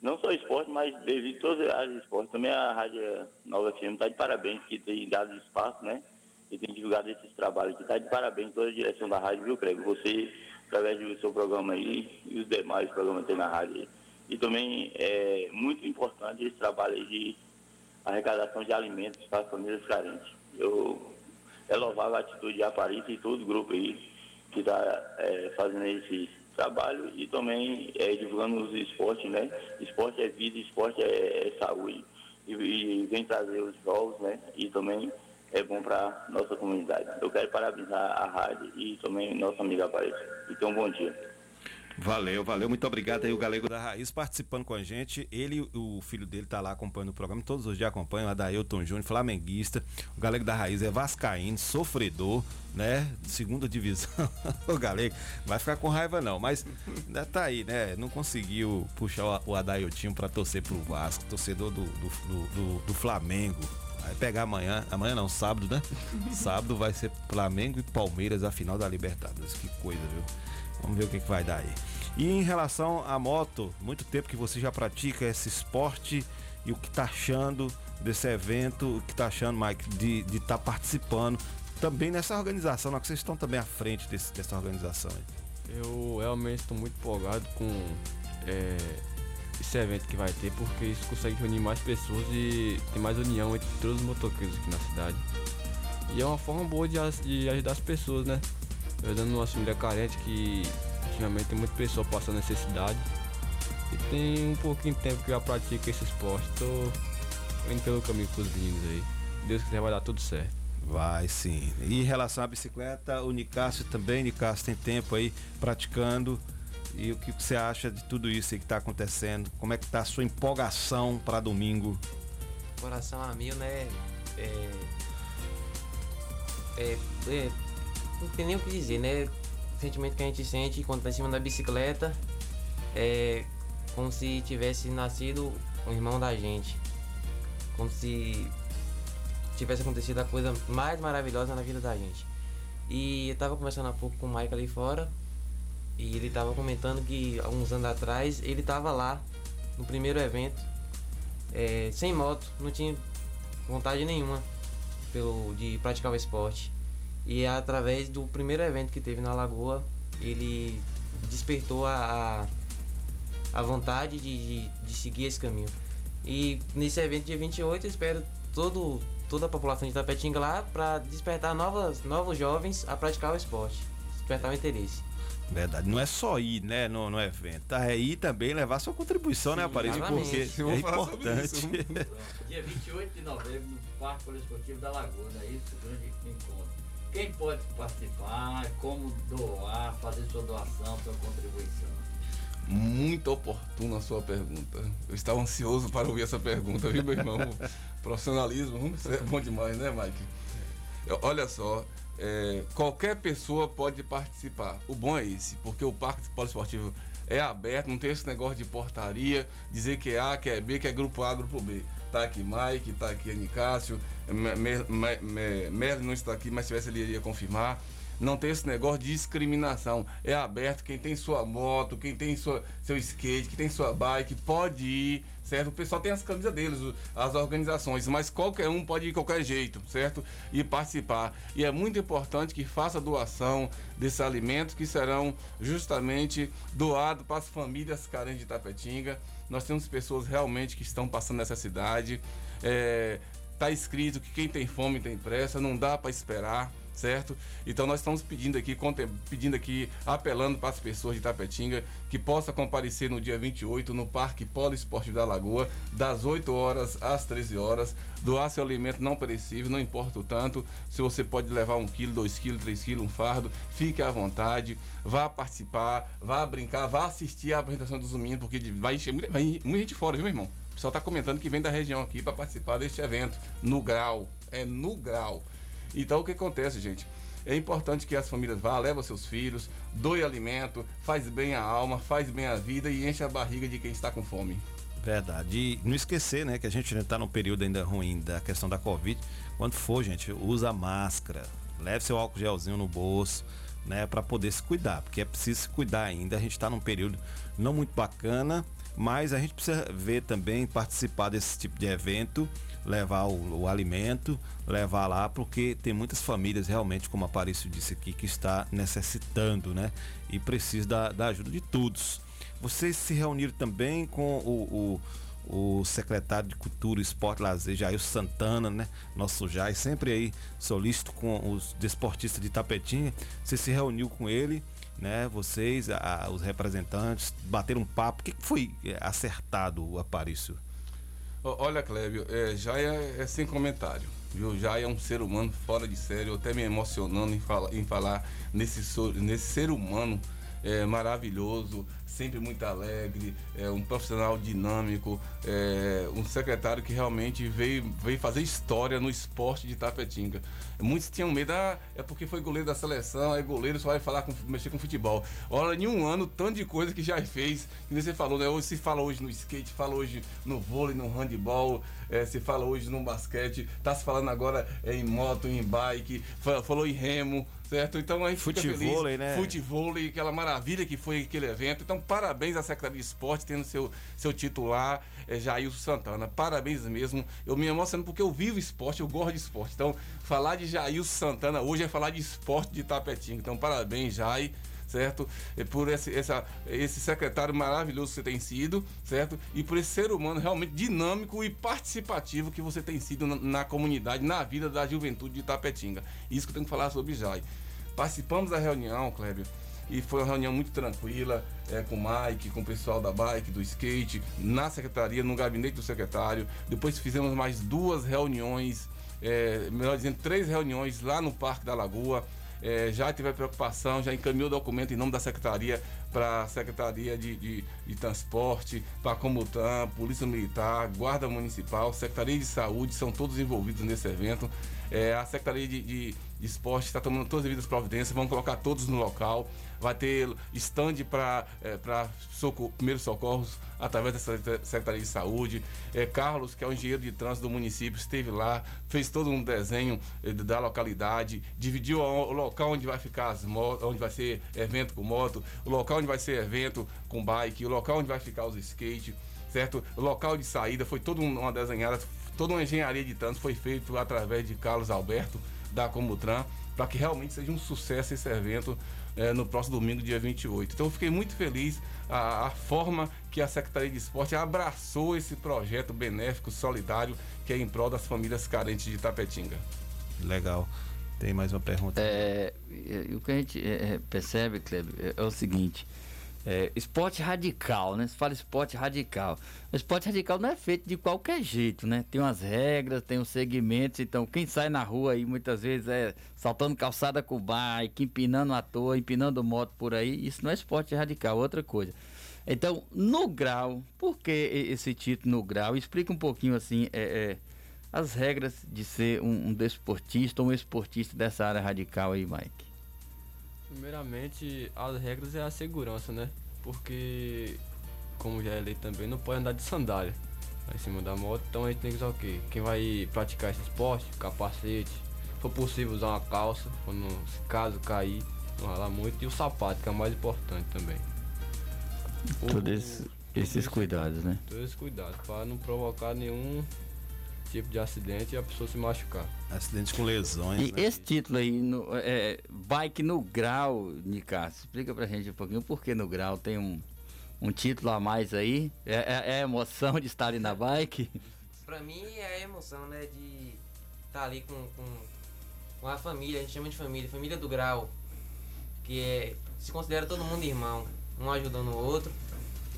Não só esporte, mas devido a todas as áreas esporte. Também a Rádio Nova FM está de parabéns, que tem dado espaço, né? E tem divulgado esses trabalhos. Está de parabéns toda a direção da rádio, viu, Craig? Você, através do seu programa aí e os demais programas que tem na rádio. E também é muito importante esse trabalho de arrecadação de alimentos para as famílias carentes. Eu, é louvável a atitude de Aparício e todo o grupo aí que está fazendo esse trabalho e também é, divulgando os esportes, né? Esporte é vida, esporte é, é saúde. E, e vem trazer os jogos, né? E também é bom para nossa comunidade. Eu quero parabenizar a rádio e também nosso amigo Aparício. E tenham um bom dia. Valeu, valeu, muito obrigado aí o Galego da Raiz participando com a gente. Ele o filho dele tá lá acompanhando o programa, todos os dias acompanham, o Adailton Júnior, flamenguista. O Galego da Raiz é vascaíno, sofredor, né? Segunda divisão. o Galego vai ficar com raiva não, mas né, tá aí, né? Não conseguiu puxar o- Adailtinho pra torcer pro Vasco, torcedor do, do, do, do- do Flamengo. Vai pegar amanhã, amanhã não, sábado, né? sábado vai ser Flamengo e Palmeiras a final da Libertadores. Que coisa, viu? Vamos ver o que, que vai dar aí. E em relação à moto, muito tempo que você já pratica esse esporte e o que tá achando desse evento, o que tá achando, Mike, de estar tá participando também nessa organização, né? que vocês estão também à frente desse- dessa organização. Eu realmente estou muito empolgado com é, esse evento que vai ter, porque isso consegue reunir mais pessoas e tem mais união entre todos os motoqueiros aqui na cidade. E é uma forma boa de, de ajudar as pessoas, né? Ajudando uma família carente que ultimamente tem muita pessoa passando necessidade. E tem um pouquinho de tempo que eu já pratico esse esporte. Tô indo pelo caminho com os meninos aí. Deus quiser vai dar tudo certo. Vai sim. E em relação à bicicleta, o Nicásio também, Nicásio tem tempo aí praticando. E o que você acha de tudo isso aí que está acontecendo? Como é que tá a sua empolgação para domingo? Coração a mil, né? É, é, é, não tem nem o que dizer, né? O sentimento que a gente sente quando tá em cima da bicicleta é como se tivesse nascido um irmão da gente. Como se tivesse acontecido a coisa mais maravilhosa na vida da gente. E eu tava conversando há pouco com o Mike ali fora. E ele tava comentando que há uns anos atrás ele tava lá no primeiro evento é, sem moto, não tinha vontade nenhuma pelo, de praticar o esporte. E através do primeiro evento que teve na Lagoa, ele despertou a, a, a vontade de, de, de seguir esse caminho. E nesse evento dia 28 eu espero todo, toda a população de Tapetinga lá para despertar novas, novos jovens a praticar o esporte, despertar o interesse. Verdade. Não é só ir, né, no, no evento. Tá? É ir também levar sua contribuição, né, Aparício? Porque Eu vou é importante. Dia 28 de novembro, no Parque Poliesportivo da Lagoa, é isso? Grande encontro. Quem pode participar, como doar, fazer sua doação, sua contribuição? Muito oportuna a sua pergunta. Eu estava ansioso para ouvir essa pergunta, viu, meu irmão? Profissionalismo, hum, isso é bom demais, né, Mike? Olha só, é, qualquer pessoa pode participar. O bom é esse, porque o Parque Poliesportivo é aberto, não tem esse negócio de portaria, dizer que é A, que é B, que é grupo A, grupo B. Tá aqui Mike, tá aqui Anicácio, Me- Me- Me- Me- Merlin não está aqui, mas se tivesse ele iria confirmar. Não tem esse negócio de discriminação. É aberto, quem tem sua moto, quem tem sua, seu skate, quem tem sua bike, pode ir, certo? O pessoal tem as camisas deles, as organizações, mas qualquer um pode ir de qualquer jeito, certo? E participar. E é muito importante que faça doação desses alimentos que serão justamente doados para as famílias carentes de Tapetinga. Nós temos pessoas realmente que estão passando necessidade. É, tá escrito que quem tem fome tem pressa, não dá para esperar, certo? Então nós estamos pedindo aqui, pedindo aqui, apelando para as pessoas de Tapetinga que possa comparecer no dia 28 no Parque Polo Esporte da Lagoa, das 8 horas às 13 horas, doar seu alimento não perecível, não importa o tanto, se você pode levar um quilo, dois quilos, três quilos, um fardo, fique à vontade, vá participar, vá brincar, vá assistir a apresentação dos domingos, porque vai encher muita gente fora, viu, meu irmão? O pessoal está comentando que vem da região aqui para participar deste evento, no grau, é no grau. Então o que acontece, gente? É importante que as famílias vá, leva seus filhos, doe alimento, faz bem a alma, faz bem a vida e enche a barriga de quem está com fome. Verdade. E não esquecer, né, que a gente está num período ainda ruim da questão da Covid. Quando for, gente, usa máscara, leve seu álcool gelzinho no bolso, né, para poder se cuidar, porque é preciso se cuidar ainda. A gente está num período não muito bacana, mas a gente precisa ver também, participar desse tipo de evento, levar o, o alimento, levar lá, porque tem muitas famílias realmente, como Aparício disse aqui, que está necessitando, né, e precisa da, da ajuda de todos. Vocês se reuniram também com o, o, o secretário de Cultura, Esporte e Lazer, Jair Santana, né? Nosso Jair, sempre aí solícito com os desportistas de Tapetinha. Você se reuniu com ele, né? Vocês, a- os representantes, bateram um papo. O que foi eh, acertado, Aparício? Olha, Clébio, é, já é, é sem comentário. Viu? Já é um ser humano fora de série, eu até me emocionando em, fala- em falar nesse, nesse ser humano é, maravilhoso, sempre muito alegre, é, um profissional dinâmico, é, um secretário que realmente veio, veio fazer história no esporte de Tapetinga. Muitos tinham medo, ah, é porque foi goleiro da seleção, é goleiro, só vai falar com, mexer com futebol. Olha, em um ano, tanto de coisa que já fez, que você falou, né? Hoje se fala hoje no skate, fala hoje no vôlei, no handball, é, se fala hoje no basquete, tá se falando agora é, em moto, em bike, fa- falou em remo, certo? Então a gente fica Futevôlei, né? Futevôlei, aquela maravilha que foi aquele evento. Então, parabéns à Secretaria de Esporte, tendo seu, seu titular, é, Jailson Santana. Parabéns mesmo. Eu me emociono porque eu vivo esporte, eu gosto de esporte. Então, falar de Jailson Santana hoje é falar de esporte de Tapetinho. Então, parabéns, Jai certo? É por esse, essa, esse secretário maravilhoso que você tem sido, certo? E por esse ser humano realmente dinâmico e participativo que você tem sido na, na comunidade, na vida da juventude de Tapetinga. Isso que eu tenho que falar sobre Jai. Participamos da reunião, Clébio, e foi uma reunião muito tranquila, é, com o Mike, com o pessoal da bike, do skate, na secretaria, no gabinete do secretário. Depois fizemos mais duas reuniões, é, melhor dizendo, três reuniões lá no Parque da Lagoa. É, já tiver preocupação, já encaminhou o documento em nome da secretaria para a Secretaria de, de, de Transporte, para a Comutan, Polícia Militar, Guarda Municipal, Secretaria de Saúde, são todos envolvidos nesse evento. É, a Secretaria de, de, Esporte está tomando todas as devidas providências, vamos colocar todos no local. Vai ter stand para é, soco, primeiros socorros através da Secretaria- de Saúde. É, Carlos, que é o engenheiro de trânsito do município, esteve lá, fez todo um desenho eh, da localidade, dividiu o, local onde vai ficar as motos, onde vai ser evento com moto, o local onde vai ser evento com bike, o local onde vai ficar os skate, certo? O local de saída foi toda um- uma desenhada, toda uma engenharia de trânsito foi feito através de Carlos Alberto da Comutran, para que realmente seja um sucesso esse evento eh, no próximo domingo, dia 28. Então eu fiquei muito feliz a, a forma que a Secretaria de Esporte abraçou esse projeto benéfico, solidário, que é em prol das famílias carentes de Tapetinga. Legal. Tem mais uma pergunta. É, e o que a gente é, é, percebe, Kleber, é, é o seguinte. É, esporte radical, né? Se fala esporte radical. O esporte radical não é feito de qualquer jeito, né? Tem umas regras, tem uns segmentos. Então, quem sai na rua aí muitas vezes é saltando calçada com bike, empinando à toa, empinando moto por aí. Isso não é esporte radical, é outra coisa. Então, no grau, por que esse título no grau? Explica um pouquinho assim é, é, as regras de ser um, um desportista ou um esportista dessa área radical aí, Mike. Primeiramente, as regras é a segurança, né? Porque, como já é lei também, não pode andar de sandália lá em cima da moto. Então a gente tem que usar o quê? Quem vai praticar esse esporte, capacete, se for possível usar uma calça, quando se caso cair, não ralar muito, e o sapato, que é o mais importante também. Todos esses, esses cuidados, né? Todos esses cuidados, para não provocar nenhum tipo de acidente e a pessoa se machucar. Acidente com lesões, E né? esse título aí, no, é, bike no grau, Nicasso, explica pra gente um pouquinho por que no grau tem um, um título a mais aí? É, é- é a emoção de estar ali na bike? Pra mim é a emoção, né, de estar ali com, com, com a família, a gente chama de família, família do grau, que é, se considera todo mundo irmão, um ajudando o outro.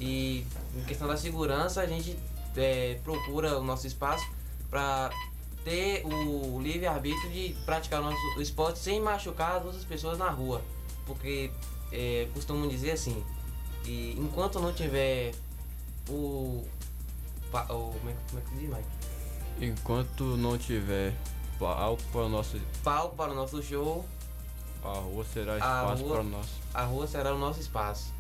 E em questão da segurança, a gente é, procura o nosso espaço para ter o livre-arbítrio de praticar o nosso esporte sem machucar as outras pessoas na rua. Porque é, costumam dizer assim, e enquanto não tiver o. pa- o como, é, como é que se diz, Mike? Enquanto não tiver palco para o nosso, Palco para o nosso show, a rua será espaço rua, para o nosso. a rua será o nosso espaço.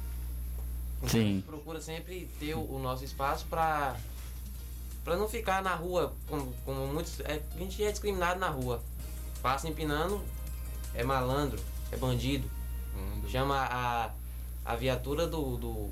Então, Sim. A gente procura sempre ter o, o nosso espaço para para não ficar na rua como, como muitos. É, a gente é discriminado na rua. Passa empinando, é malandro, é bandido. Chama a, a viatura do, do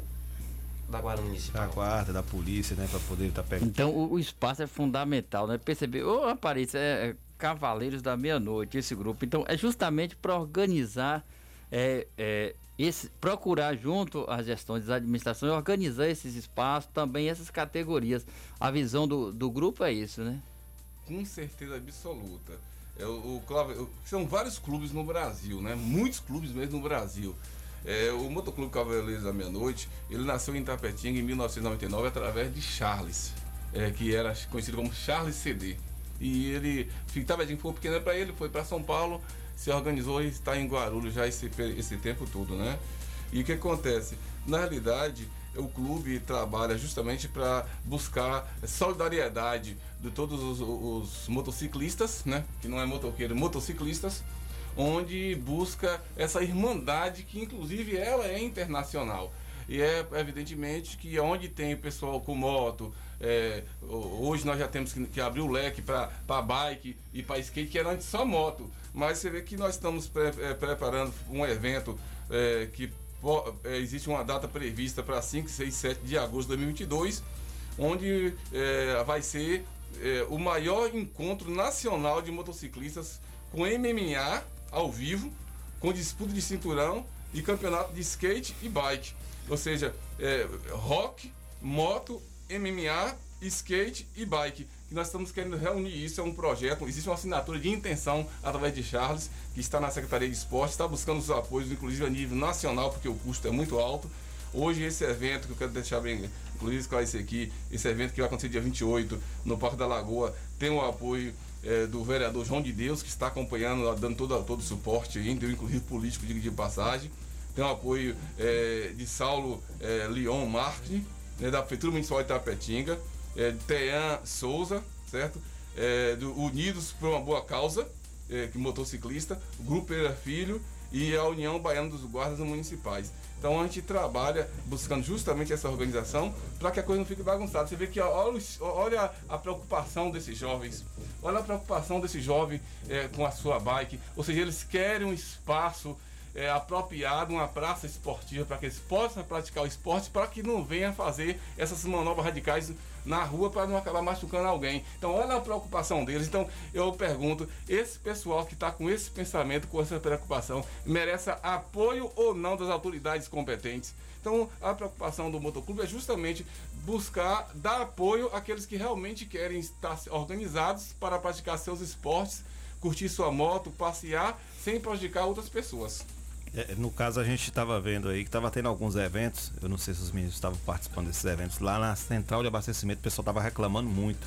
da guarda municipal. Da guarda, da polícia, né? Pra poder estar pegando. Então o, o espaço é fundamental, né? Perceber, ô Aparício, é, é Cavaleiros da Meia-Noite, esse grupo. Então é justamente para organizar, é, é, esse, procurar junto às gestões das administrações, organizar esses espaços, também essas categorias. A visão do, do grupo é isso, né? Com certeza absoluta. É, o, são vários clubes no Brasil, né? Muitos clubes mesmo no Brasil. É, o Motoclube Cavaleiros da Meia-Noite, ele nasceu em Tapetinga em 1999 através de Charles, é, que era conhecido como Charles CD. E ele, Tapetinga ficou pequena para ele, foi para São Paulo, se organizou e está em Guarulhos já esse, esse tempo todo, né? E o que acontece? Na realidade, o clube trabalha justamente para buscar solidariedade de todos os, os motociclistas, né? Que não é motoqueiro, motociclistas, onde busca essa irmandade que inclusive ela é internacional. E é evidentemente que onde tem pessoal com moto, é, ho- hoje nós já temos que, que abrir o leque para bike e para skate, que era antes só moto. Mas você vê que nós estamos pre- é, preparando um evento é, que é, existe uma data prevista para 5, 6, 7 de agosto de 2022, onde é, vai ser é, o maior encontro nacional de motociclistas com MMA ao vivo, com disputa de cinturão e campeonato de skate e bike. Ou seja, é, rock, moto, MMA, skate e bike. E nós estamos querendo reunir isso, é um projeto, existe uma assinatura de intenção através de Charles, que está na Secretaria de Esporte, está buscando os apoios, inclusive a nível nacional, porque o custo é muito alto. Hoje esse evento, que eu quero deixar bem, inclusive esclarecer aqui, esse evento que vai acontecer dia 28 no Parque da Lagoa, tem o apoio eh, do vereador João de Deus, que está acompanhando, dando todo, todo o suporte ainda, inclusive político de, de passagem. Tem o apoio eh, de Saulo eh, Leon Martin, né, da Prefeitura Municipal de Tapetinga, de Tean Souza, certo? Eh, do Unidos por uma Boa Causa, eh, que motociclista, Grupo Pereira Filho e a União Baiana dos Guardas Municipais. Então a gente trabalha buscando justamente essa organização para que a coisa não fique bagunçada. Você vê que olha, olha a preocupação desses jovens, olha a preocupação desse jovem eh, com a sua bike. Ou seja, eles querem um espaço é, apropriado, uma praça esportiva para que eles possam praticar o esporte, para que não venha fazer essas manobras radicais na rua para não acabar machucando alguém. Então, olha a preocupação deles. Então, eu pergunto: esse pessoal que está com esse pensamento, com essa preocupação, merece apoio ou não das autoridades competentes? Então, a preocupação do motoclube é justamente buscar dar apoio àqueles que realmente querem estar organizados para praticar seus esportes curtir sua moto, passear, sem prejudicar outras pessoas. É, no caso, a gente estava vendo aí que estava tendo alguns eventos. Eu não sei se os meninos estavam participando desses eventos. Lá na central de abastecimento, o pessoal estava reclamando muito.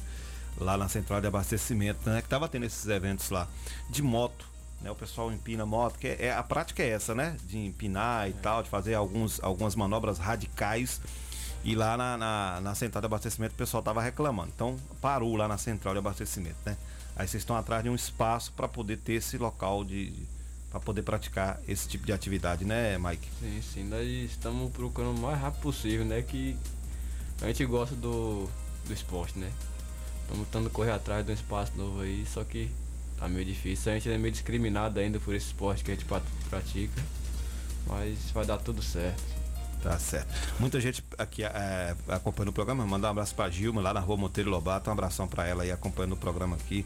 Lá na central de abastecimento, né? Que estava tendo esses eventos lá de moto. Né, o pessoal empina moto, que é, é, a prática é essa, né? De empinar e tal, de fazer alguns, algumas manobras radicais. E lá na, na, na central de abastecimento o pessoal estava reclamando. Então parou lá na central de abastecimento, né? Aí vocês estão atrás de um espaço para poder ter esse local de, para poder praticar esse tipo de atividade, né, Mike? Sim, sim, nós estamos procurando o mais rápido possível, né? Que a gente gosta do, do esporte, né? Estamos tentando correr atrás de um espaço novo aí, só que tá meio difícil. A gente é meio discriminado ainda por esse esporte que a gente pratica, mas vai dar tudo certo. Tá certo. Muita gente aqui é, acompanhando o programa. Mandar um abraço pra Gilma, lá na rua Monteiro Lobato. Um abração para ela aí acompanhando o programa aqui.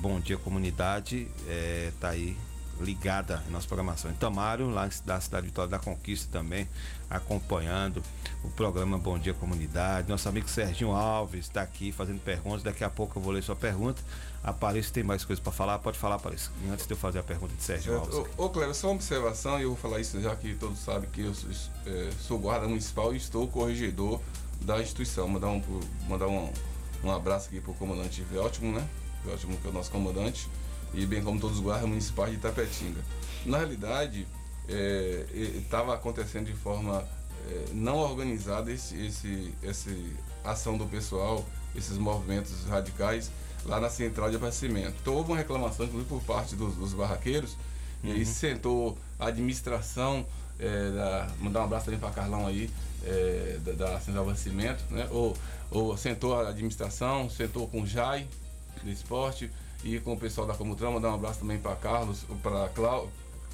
Bom dia, comunidade. É, tá aí ligada em nossa programação. Tamário, lá da cidade de Vitória da Conquista também, acompanhando o programa Bom Dia Comunidade. Nosso amigo Serginho Alves está aqui fazendo perguntas. Daqui a pouco eu vou ler sua pergunta. Apareço tem mais coisas para falar, pode falar, Apareço. Antes de eu fazer a pergunta de Sérgio Alves. Ô, ô Cleber, só uma observação, e eu vou falar isso já que todos sabem que eu sou, é, sou guarda municipal e estou corregedor da instituição. Mandar um, mandar um, um abraço aqui para o comandante Veltimo, né? Veltimo, que é o nosso comandante e bem como todos os guardas municipais de Itapetinga. Na realidade, estava é, acontecendo de forma é, não organizada esse, esse, esse ação do pessoal, esses movimentos radicais lá na central de abastecimento. Então houve uma reclamação, inclusive por parte dos, dos barraqueiros, uhum. e aí sentou a administração, é, da, mandar um abraço também para Carlão aí, é, da, da, central de abastecimento, né? ou, ou sentou a administração, sentou com o JAI do esporte, e com o pessoal da Comutran, mandar um abraço também para Carlos, para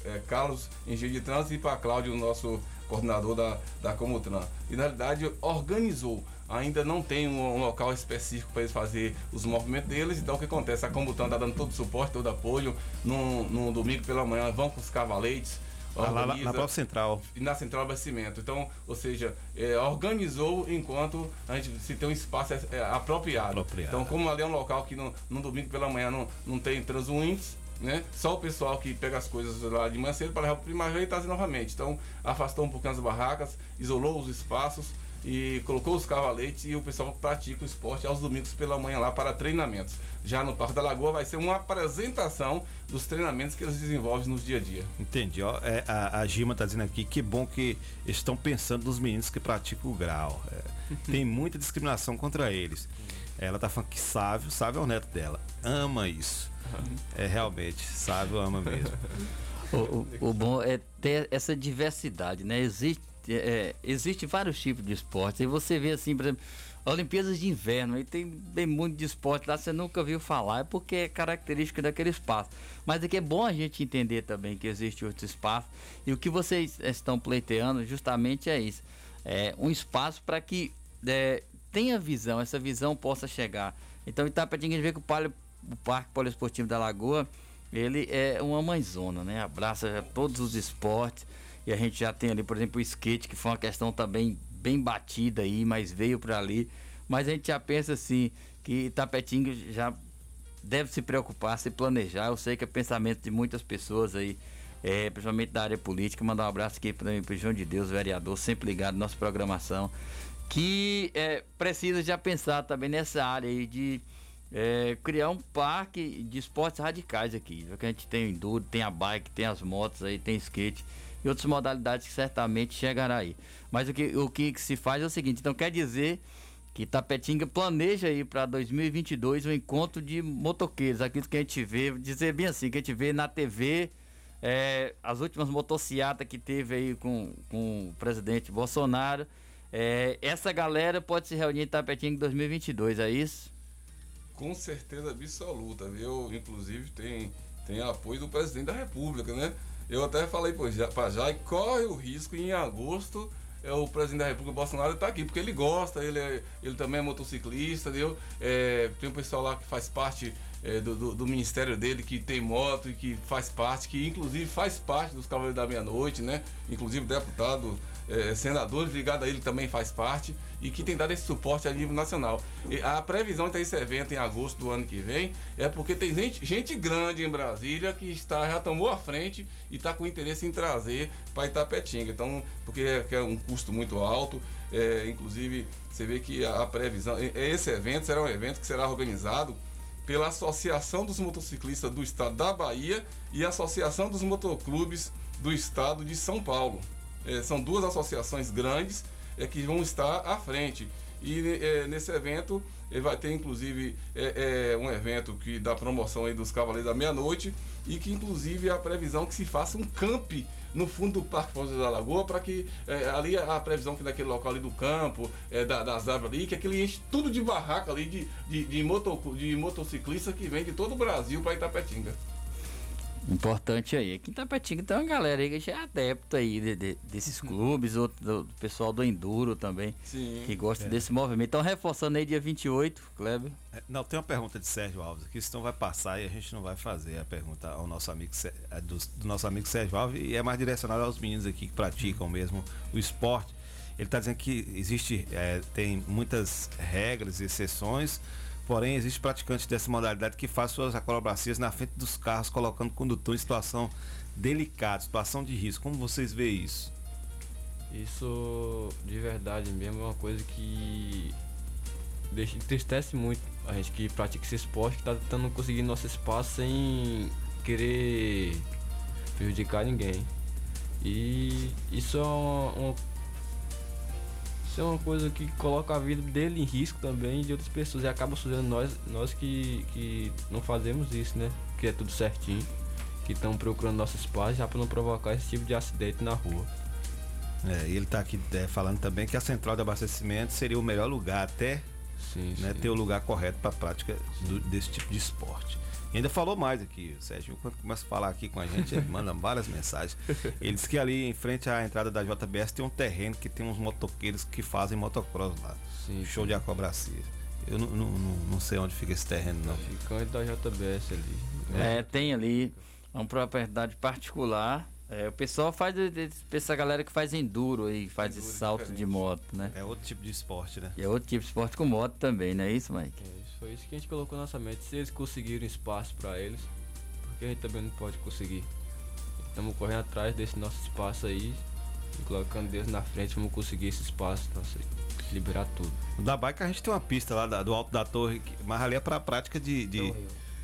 é, Carlos, engenheiro de trânsito, e para Cláudio, nosso coordenador da, da Comutran. E na realidade organizou. Ainda não tem um, um local específico para eles fazer os movimentos deles, então o que acontece? A Comutran está dando todo o suporte, todo o apoio. No, no domingo pela manhã vão com os cavaletes, Organiza, lá, na própria central. E na central de abastecimento. Então, ou seja, é, organizou enquanto a gente se tem um espaço é, é, apropriado. apropriado. Então, como ali é um local que no, no domingo pela manhã não, não tem transuintes, né? Só o pessoal que pega as coisas lá de manhã cedo para levar para o primário e trazer novamente. Então, afastou um pouquinho as barracas, isolou os espaços e colocou os cavaletes e o pessoal pratica o esporte aos domingos pela manhã lá para treinamentos. Já no Parque da Lagoa vai ser uma apresentação dos treinamentos que eles desenvolvem nos dia a dia. Entendi. Ó, é, a, a Gima está dizendo aqui que bom que estão pensando nos meninos que praticam o grau. É, tem muita discriminação contra eles. Ela tá falando que Sávio, Sávio é o neto dela, ama isso. É realmente, Sávio ama mesmo. O, o, o, bom é ter essa diversidade, né? Existe é, existe vários tipos de esporte. E você vê assim, por exemplo, Olimpíadas de Inverno, aí tem, tem muito de esporte lá, você nunca viu falar, é porque é característica daquele espaço. Mas aqui é bom a gente entender também que existe outro espaço. E o que vocês estão pleiteando justamente é isso. É um espaço para que é, tenha visão, essa visão possa chegar. Então Itapetinga a gente vê que o, palio, o Parque Poliesportivo da Lagoa, ele é uma mãezona, né? Abraça todos os esportes e a gente já tem ali, por exemplo, o skate, que foi uma questão também bem batida aí, mas veio para ali. Mas a gente já pensa assim, que Tapetinga já deve se preocupar, se planejar. Eu sei que é pensamento de muitas pessoas aí, é, principalmente da área política. Mandar um abraço aqui para o João de Deus, vereador, sempre ligado na nossa programação, que é, precisa já pensar também nessa área aí de é, criar um parque de esportes radicais aqui. Que a gente tem enduro, tem a bike, tem as motos aí, tem skate e outras modalidades que certamente chegará aí. Mas o que, o que se faz é o seguinte, então quer dizer que Tapetinga planeja aí para 2022 um encontro de motoqueiros, aquilo que a gente vê, dizer bem assim, que a gente vê na TV, é, as últimas motocicletas que teve aí com, com o presidente Bolsonaro, é, essa galera pode se reunir em Tapetinga em 2022, é isso? Com certeza absoluta, viu? Inclusive tem, tem apoio do presidente da República, né? Eu até falei para Jai, corre o risco em agosto é, o presidente da República Bolsonaro está aqui, porque ele gosta, ele, é, ele também é motociclista, entendeu? É, tem um pessoal lá que faz parte é, do, do, do, ministério dele, que tem moto e que faz parte, que inclusive faz parte dos Cavaleiros da Meia-Noite, né? Inclusive deputado eh, senadores ligados a ele também faz parte e que tem dado esse suporte a nível nacional. E a previsão desse evento em agosto do ano que vem é porque tem gente, gente grande em Brasília que está, já tomou a frente e está com interesse em trazer para Itapetinga. Então, porque é, é um custo muito alto, é, inclusive você vê que a, a previsão, esse evento será um evento que será organizado pela Associação dos Motociclistas do Estado da Bahia e Associação dos Motoclubes do Estado de São Paulo. É, são duas associações grandes é, que vão estar à frente. E é, nesse evento ele vai ter inclusive é, é, um evento que dá promoção aí dos Cavaleiros da Meia-Noite e que inclusive é a previsão que se faça um camp no fundo do Parque Foz da Lagoa para que é, ali a previsão que naquele local ali do campo, é, da- das árvores ali, que aquele enche tudo de barraca ali de, de, de, moto, de motociclista que vem de todo o Brasil para Itapetinga. Importante aí. Aqui em Tapetinga tem uma galera aí que já é adepto aí de- de- desses clubes, outro, do do pessoal do Enduro também, Sim. que gosta É. desse movimento. Então, reforçando aí dia 28, Kleber. É, Não, tem uma pergunta de Sérgio Alves aqui, senão vai passar e a gente não vai fazer a pergunta ao nosso amigo a do, do nosso amigo Sérgio Alves e é mais direcionado aos meninos aqui que praticam mesmo o esporte. Ele está dizendo que existe, é, tem muitas regras e exceções, porém existe praticantes dessa modalidade que faz suas acrobacias na frente dos carros, colocando o condutor em situação delicada, situação de risco. Como vocês veem isso? Isso de verdade mesmo é uma coisa que deixa, entristece muito a gente que pratica esse esporte, que tá tentando conseguir nosso espaço sem querer prejudicar ninguém. E isso é uma, uma- isso é uma coisa que coloca a vida dele em risco também e de outras pessoas e acaba sujando nós, nós que, que não fazemos isso, né? Que é tudo certinho, que estamos procurando nosso espaço já para não provocar esse tipo de acidente na rua. É, e ele está aqui é, falando também que a central de abastecimento seria o melhor lugar até né, ter o lugar correto para a prática do- desse tipo de esporte. E ainda falou mais aqui, o Sérgio, quando começa a falar aqui com a gente, ele manda várias mensagens. Ele disse que ali em frente à entrada da JBS tem um terreno que tem uns motoqueiros que fazem motocross lá. Show de acrobacia. Eu não, não, não, não sei onde fica esse terreno, não. Fica antes da JBS ali. É, tem ali uma propriedade particular. É, o pessoal faz essa galera que faz enduro aí, faz esse salto de moto, né? É outro tipo de esporte, né? E é outro tipo de esporte com moto também, não é isso, Mike? Isso foi isso que a gente colocou na nossa mente. Se eles conseguiram espaço para eles, porque a gente também não pode conseguir. Estamos correndo atrás desse nosso espaço aí, e colocando Deus na frente, vamos conseguir esse espaço, nossa, liberar tudo. Da bike a gente tem uma pista lá da- do alto da torre, mas ali é para a prática de, de,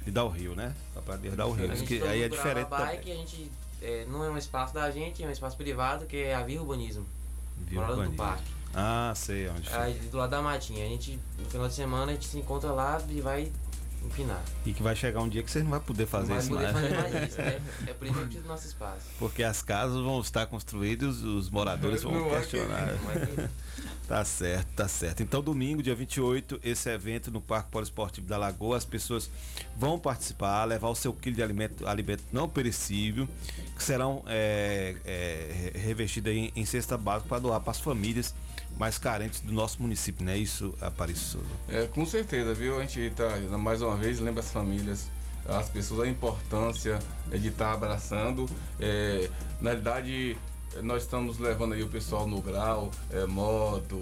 de dar o rio, né? Pra prática de dar o rio. A Diz gente que aí é diferente bike, a gente é, não é um espaço da gente, é um espaço privado que é a Via Urbanismo. Via do lado do Urbanismo. parque. Ah, sei onde fica. Aí, do lado da matinha. A gente, no final de semana, a gente se encontra lá e vai empinar. E que vai chegar um dia que vocês não vai poder fazer não vai isso poder mais. fazer mais isso, né? É por isso que precisa do nosso espaço. Porque as casas vão estar construídas, os moradores vão Não questionar. querer. tá certo, tá certo. Então, domingo, dia 28, esse evento no Parque Poliesportivo da Lagoa, as pessoas vão participar, levar o seu quilo de alimento, alimento não perecível, que serão é, é, revestidos em, em cesta básica para doar para as famílias mais carentes do nosso município, não é isso, Aparício? É, com certeza, viu? A gente tá, mais uma vez, lembra as famílias, as pessoas, a importância é, de estar abraçando. É, na realidade, é, nós estamos levando aí o pessoal no grau, é, moto,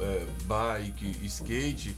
é, bike, skate,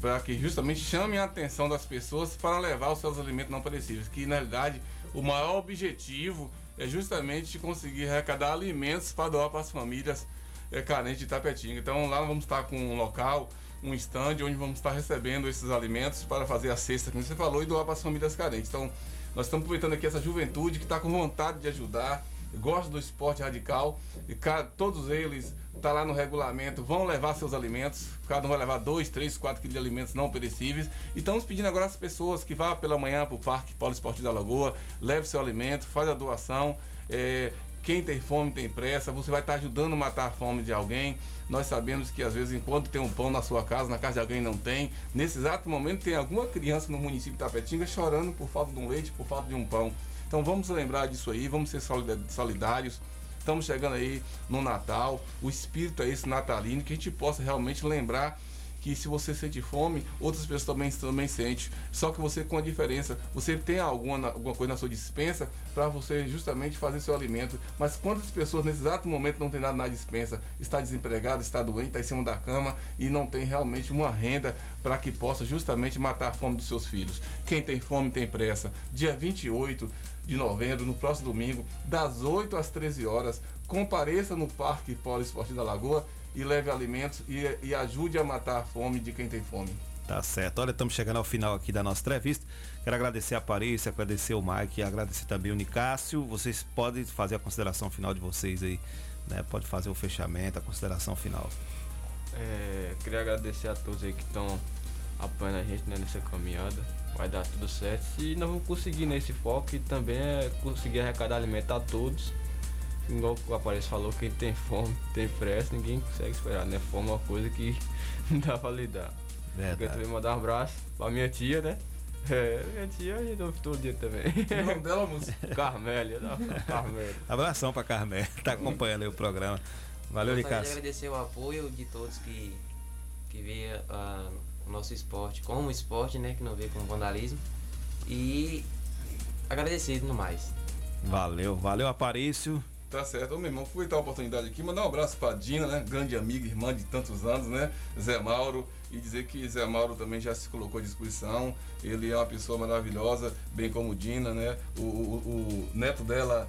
para que justamente chamem a atenção das pessoas para levar os seus alimentos não perecíveis. Que na realidade o maior objetivo é justamente conseguir arrecadar alimentos para doar para as famílias é, carentes de Tapetinga. Então lá vamos estar com um local, um stand onde vamos estar recebendo esses alimentos para fazer a cesta, como você falou, e doar para as famílias carentes. Então nós estamos aproveitando aqui essa juventude que está com vontade de ajudar, gosta do esporte radical, e ca- todos eles tá lá no regulamento, vão levar seus alimentos, cada um vai levar 2, 3, 4 quilos de alimentos não perecíveis. E estamos pedindo agora às pessoas que vá pela manhã para o Parque Poliesportivo da Lagoa, leve seu alimento, faz a doação. É, quem tem fome tem pressa, você vai estar ajudando a matar a fome de alguém. Nós sabemos que às vezes, enquanto tem um pão na sua casa, na casa de alguém não tem, nesse exato momento tem alguma criança no município de Tapetinga chorando por falta de um leite, por falta de um pão. Então vamos lembrar disso aí, vamos ser solidários. Estamos chegando aí no Natal, o espírito é esse natalino, que a gente possa realmente lembrar que se você sente fome, outras pessoas também, também sentem. Só que você com a diferença, você tem alguma, alguma coisa na sua dispensa para você justamente fazer seu alimento. Mas quantas pessoas nesse exato momento não tem nada na dispensa, está desempregado, está doente, está em cima da cama e não tem realmente uma renda para que possa justamente matar a fome dos seus filhos. Quem tem fome tem pressa. Dia 28 de novembro, no próximo domingo, das 8 às 13 horas, compareça no Parque Poliesportivo da Lagoa e leve alimentos e, e ajude a matar a fome de quem tem fome. Tá certo. Olha, estamos chegando ao final aqui da nossa entrevista. Quero agradecer a Paris, agradecer o Mike, agradecer também o Nicásio. Vocês podem fazer a consideração final de vocês aí, né? Pode fazer o fechamento, a consideração final. É, queria agradecer a todos aí que estão apoiando a gente né, nessa caminhada. Vai dar tudo certo. Se não vamos conseguir nesse foco, e também é conseguir arrecadar alimento a todos. Igual o Aparece falou, quem tem fome, tem pressa, ninguém consegue esperar, né? Fome é uma coisa que não dá pra lidar. Verdade. Eu também mandar um abraço pra minha tia, né? É, minha tia a gente ouve todo dia também. O nome dela, moço? Carmélia, não, Carmélia. Abração pra Carmé, tá acompanhando aí o programa. Valeu, Gostaria de Nicásio. agradecer o apoio de todos que, que vê ah, o nosso esporte como esporte, né? Que não vê como vandalismo. E agradecer no mais. Valeu, valeu, Aparício. Tá certo. Ô, meu irmão, aproveitar a oportunidade aqui, mandar um abraço pra Dina, né? Grande amiga, irmã de tantos anos, né? Zé Mauro. E dizer que Zé Mauro também já se colocou à disposição. Ele é uma pessoa maravilhosa, bem como Dina, né? O, o- o neto dela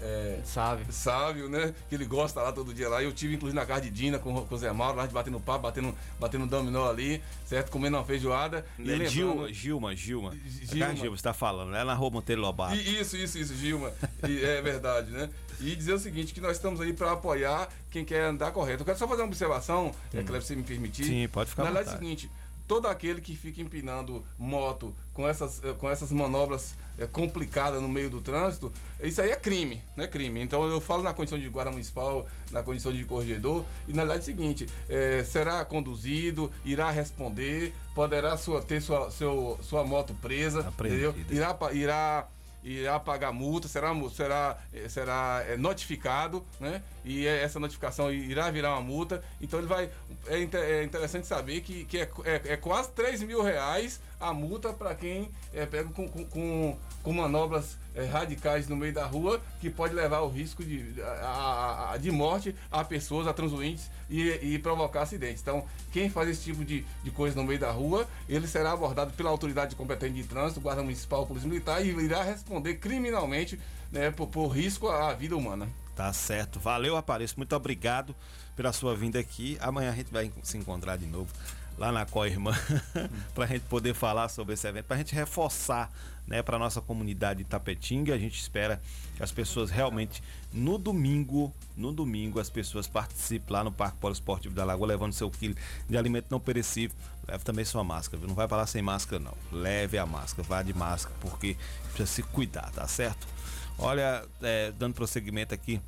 é, Sávio. Sávio, né? Que ele gosta lá todo dia lá. Eu tive, inclusive, na casa de Dina com, com o Zé Mauro, lá de batendo papo, batendo, batendo dominó ali, certo? Comendo uma feijoada. E É, lembrando- Gilma, Gilma, Gilma. Gilma. A Gilma, você tá falando, ela na rua Monteiro Lobato. E- Isso, isso, isso, Gilma. E é verdade, né? E dizer o seguinte, que nós estamos aí para apoiar quem quer andar correto. Eu quero só fazer uma observação, é, Cleber, se me permitir. Sim, pode ficar Na verdade é o seguinte, todo aquele que fica empinando moto com essas, eh, com essas manobras complicadas no meio do trânsito, isso aí é crime, né? Crime. Então eu falo na condição de guarda municipal, na condição de corregedor, e na verdade é o seguinte, eh, será conduzido, irá responder, poderá sua, ter sua, seu, sua moto presa, entendeu? Apreendida. Irá, irá irá pagar multa, será, será, eh, será eh, notificado, né? E eh, essa notificação irá virar uma multa. Então ele vai. É, é interessante saber que, que é, é, é quase 3 mil reais a multa para quem eh, pega com, com, com, com manobras eh, radicais no meio da rua, que pode levar o risco de, a- a- de morte a pessoas, a transuintes e, e provocar acidentes. Então, quem faz esse tipo de, de coisa no meio da rua, ele será abordado pela autoridade competente de trânsito, Guarda Municipal, Polícia Militar, e irá responder criminalmente né, por, por risco à vida humana. Tá certo. Valeu, Aparício. Muito obrigado pela sua vinda aqui. Amanhã a gente vai se encontrar de novo lá na Coirmã para a gente poder falar sobre esse evento, para a gente reforçar né, para nossa comunidade de Tapetinga. A gente espera que as pessoas realmente no domingo, no domingo, as pessoas participem lá no Parque Poliesportivo da Lagoa, levando seu quilo de alimento não perecível. Leve também sua máscara, viu? Não vai para lá sem máscara, não. Leve a máscara, vá de máscara, porque precisa se cuidar, tá certo? Olha, é, dando prosseguimento aqui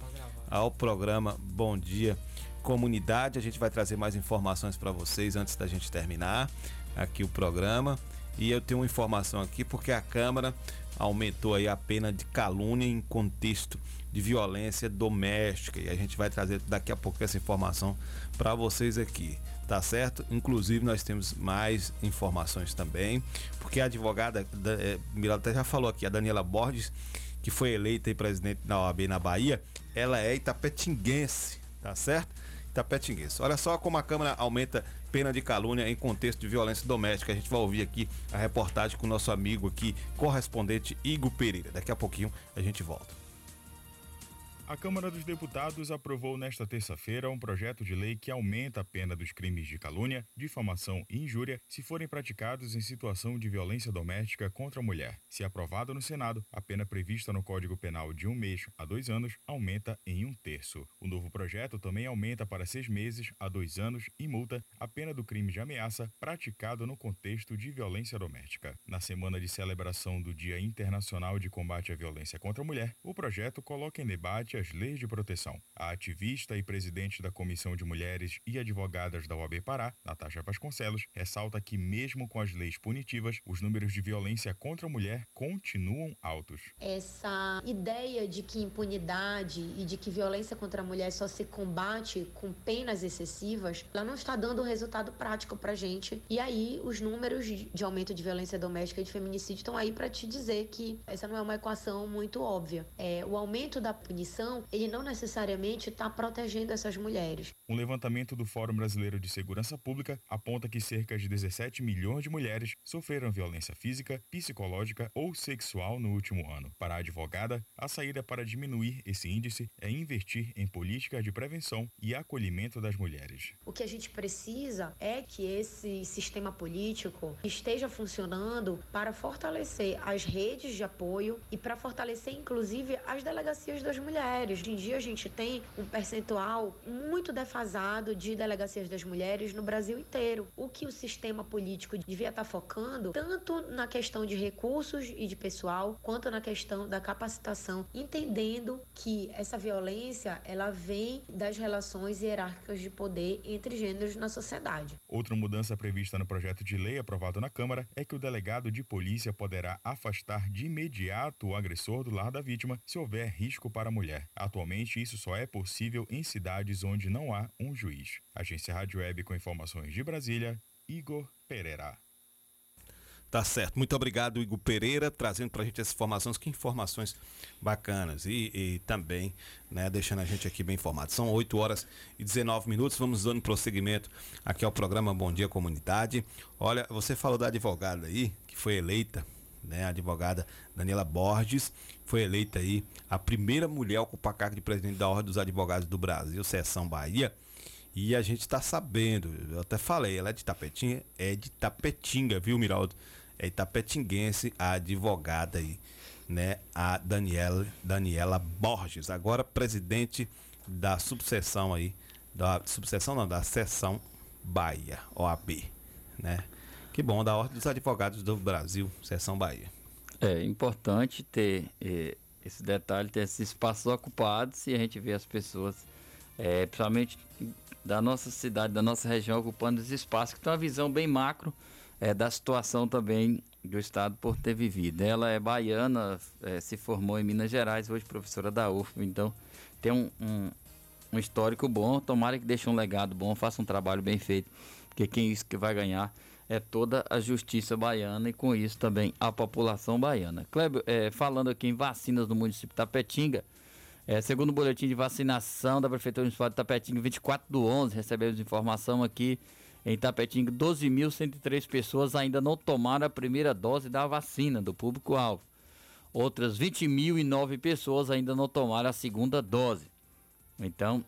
ao programa Bom Dia Comunidade, a gente vai trazer mais informações para vocês antes da gente terminar aqui o programa. E eu tenho uma informação aqui porque a Câmara aumentou aí a pena de calúnia em contexto de violência doméstica e a gente vai trazer daqui a pouco essa informação para vocês aqui, tá certo? Inclusive nós temos mais informações também, porque a advogada, da- é, Mirella até já falou aqui, a Daniela Borges, que foi eleita presidente da OAB na Bahia, ela é itapetinguense, tá certo? Itapetinguense. Olha só como a Câmara aumenta pena de calúnia em contexto de violência doméstica. A gente vai ouvir aqui a reportagem com o nosso amigo aqui, correspondente Igor Pereira. Daqui a pouquinho a gente volta. A Câmara dos Deputados aprovou nesta terça-feira um projeto de lei que aumenta a pena dos crimes de calúnia, difamação e injúria se forem praticados em situação de violência doméstica contra a mulher. Se aprovado no Senado, a pena prevista no Código Penal de um mês a dois anos aumenta em um terço. O novo projeto também aumenta para seis meses a dois anos e multa a pena do crime de ameaça praticado no contexto de violência doméstica. Na semana de celebração do Dia Internacional de Combate à Violência contra a Mulher, o projeto coloca em debate as leis de proteção. A ativista e presidente da Comissão de Mulheres e Advogadas da OAB Pará, Natasha Vasconcelos, ressalta que, mesmo com as leis punitivas, os números de violência contra a mulher continuam altos. Essa ideia de que impunidade e de que violência contra a mulher só se combate com penas excessivas, ela não está dando resultado prático pra gente. E aí, os números de aumento de violência doméstica e de feminicídio estão aí para te dizer que essa não é uma equação muito óbvia. É, o aumento da punição, ele não necessariamente está protegendo essas mulheres. Um levantamento do Fórum Brasileiro de Segurança Pública aponta que cerca de 17 milhões de mulheres sofreram violência física, psicológica ou sexual no último ano. Para a advogada, a saída para diminuir esse índice é investir em políticas de prevenção e acolhimento das mulheres. O que a gente precisa é que esse sistema político esteja funcionando para fortalecer as redes de apoio e para fortalecer, inclusive, as delegacias das mulheres. Hoje em dia, a gente tem um percentual muito defasado de delegacias das mulheres no Brasil inteiro. O que o sistema político devia estar focando tanto na questão de recursos e de pessoal, quanto na questão da capacitação, entendendo que essa violência ela vem das relações hierárquicas de poder entre gêneros na sociedade. Outra mudança prevista no projeto de lei aprovado na Câmara é que o delegado de polícia poderá afastar de imediato o agressor do lar da vítima se houver risco para a mulher. Atualmente, isso só é possível em cidades onde não há um juiz. Agência Rádio Web com informações de Brasília, Igor Pereira. Tá certo. Muito obrigado, Igor Pereira, trazendo para a gente essas informações. Que informações bacanas. E, e, também, né, deixando a gente aqui bem informado. São 8 horas e 19 minutos. Vamos dando prosseguimento aqui ao programa Bom Dia Comunidade. Olha, você falou da advogada aí, que foi eleita, né? A advogada Daniela Borges foi eleita aí a primeira mulher a ocupar cargo de presidente da Ordem dos Advogados do Brasil, Seção Bahia. E a gente está sabendo, eu até falei, ela é de Tapetinga, é de Tapetinga, viu, Miraldo? É tapetinguense, a advogada aí, né? A Daniela, Daniela Borges, agora presidente da subseção aí, da subseção não, da seção Bahia, OAB, né? Que bom, da Ordem dos Advogados do Brasil, seção Bahia. É importante ter eh, esse detalhe, ter esses espaços ocupados e a gente vê as pessoas, eh, principalmente da nossa cidade, da nossa região, ocupando esse espaço, que tem uma visão bem macro é, da situação também do estado por ter vivido. Ela é baiana, é, se formou em Minas Gerais, hoje professora da UF, então tem um, um, um, histórico bom. Tomara que deixe um legado bom, faça um trabalho bem feito, porque quem isso que vai ganhar é toda a justiça baiana e com isso também a população baiana. Kleber, é, falando aqui em vacinas no município de Tapetinga, é, segundo o boletim de vacinação da Prefeitura Municipal de Tapetinga, 24 do 11, recebemos informação aqui em Tapetinga, 12.103 pessoas ainda não tomaram a primeira dose da vacina do público-alvo. Outras 20.009 pessoas ainda não tomaram a segunda dose. Então,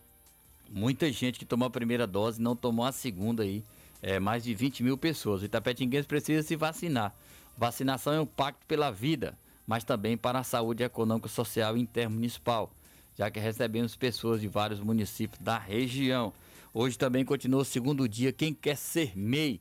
muita gente que tomou a primeira dose não tomou a segunda aí. É, mais de 20 mil pessoas. O Itapetinguense precisa se vacinar. Vacinação é um pacto pela vida, mas também para a saúde econômica, social e intermunicipal, já que recebemos pessoas de vários municípios da região. Hoje também continua o segundo dia. Quem quer ser MEI?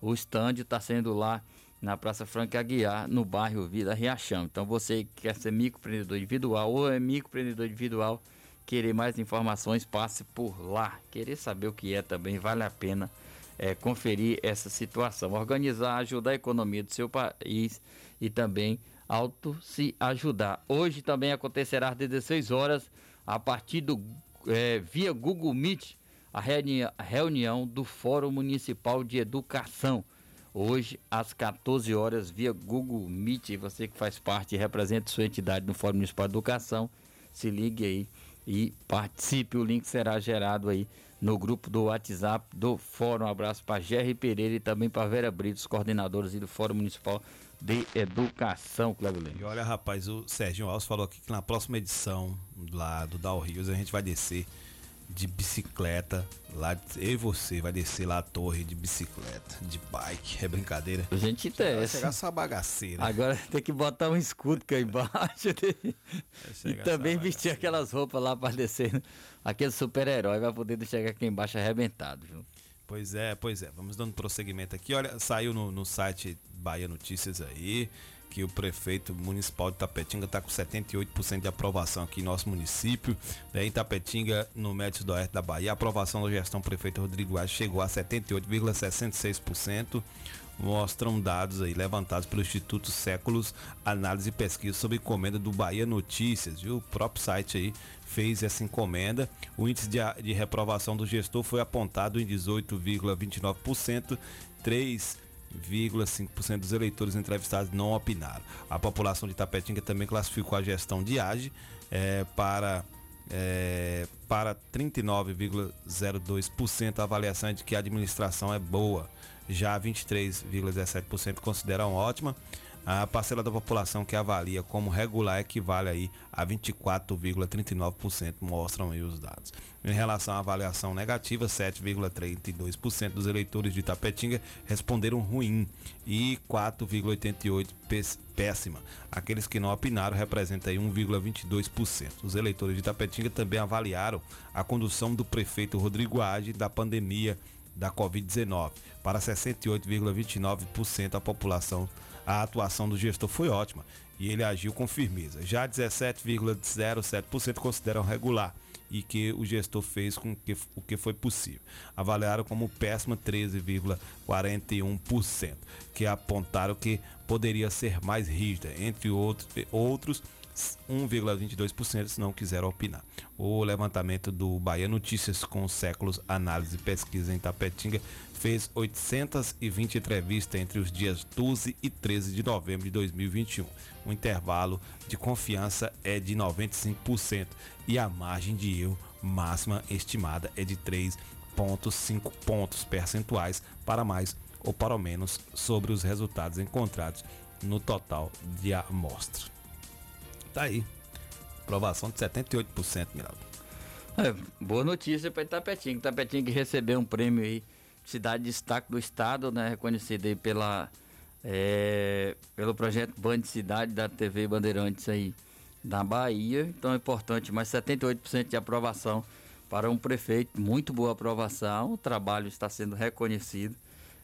O stand está sendo lá na Praça Franca Aguiar, no bairro Vida Riachão. Então você que quer ser microempreendedor individual ou é microempreendedor individual, querer mais informações, passe por lá. Querer saber o que é também, vale a pena é, conferir essa situação. Organizar, ajudar a economia do seu país e também auto se ajudar. Hoje também acontecerá às 16 horas, a partir do é, via Google Meet, a reunião do Fórum Municipal de Educação. Hoje, às 14 horas, via Google Meet. Você que faz parte e representa sua entidade no Fórum Municipal de Educação, se ligue aí e participe. O link será gerado aí no grupo do WhatsApp do Fórum. Um abraço para Jerry Pereira e também para Vera Brito, os coordenadores do Fórum Municipal de Educação, Cleber. E olha, rapaz, o Sérgio Alves falou aqui que na próxima edição lá do Dow Rios a gente vai descer de bicicleta. Lá, eu e você vai descer lá a torre de bicicleta, de bike, é brincadeira. A gente. Vai chegar essa bagaceira. Agora tem que botar um escudo aqui embaixo. e também vestir aquelas roupas lá para descer. Né? Aquele super-herói vai poder chegar aqui embaixo arrebentado. Viu? Pois é, pois é. Vamos dando prosseguimento aqui. Olha, saiu no, no site Bahia Notícias aí que o prefeito municipal de Tapetinga está com 78% de aprovação aqui em nosso município. Né? Tapetinga, no Médio do Oeste da Bahia, a aprovação da gestão prefeito Rodrigo Aires chegou a 78,66%. Mostram dados aí levantados pelo Instituto Séculos Análise e Pesquisa sob encomenda do Bahia Notícias, viu? O próprio site aí fez essa encomenda. O índice de, de reprovação do gestor foi apontado em 18,29%, 3,5% dos eleitores entrevistados não opinaram. A população de Tapetinga também classificou a gestão de AGE é, para é, para 39,02% a avaliação é de que a administração é boa. Já 23,17% consideram ótima. A parcela da população que avalia como regular equivale aí a 24,39%, mostram aí os dados. Em relação à avaliação negativa, 7,32% dos eleitores de Tapetinga responderam ruim e 4,88% péssima. Aqueles que não opinaram representam aí 1,22%. Os eleitores de Tapetinga também avaliaram a condução do prefeito Rodrigo Age da pandemia da Covid-19. Para 68,29% da população a atuação do gestor foi ótima e ele agiu com firmeza. Já 17,07% consideram regular e que o gestor fez com que, o que foi possível. Avaliaram como péssima 13,41%, que apontaram que poderia ser mais rígida, entre outros, outros 1,22% não quiseram opinar. O levantamento do Bahia Notícias com séculos análise e pesquisa em Tapetinga fez 820 entrevistas entre os dias 12 e 13 de novembro de 2021. O intervalo de confiança é de 95% e a margem de erro máxima estimada é de 3,5 pontos percentuais para mais ou para menos sobre os resultados encontrados no total de amostra. Tá aí. Aprovação de 78%, Miraldo. É, boa notícia para Itapetinga. Itapetinga que recebeu um prêmio aí, Cidade de Destaque do Estado, né? Reconhecido aí pela, é, pelo projeto Band Cidade da TV Bandeirantes aí da Bahia. Então é importante, mas 78% de aprovação para um prefeito. Muito boa aprovação. O trabalho está sendo reconhecido.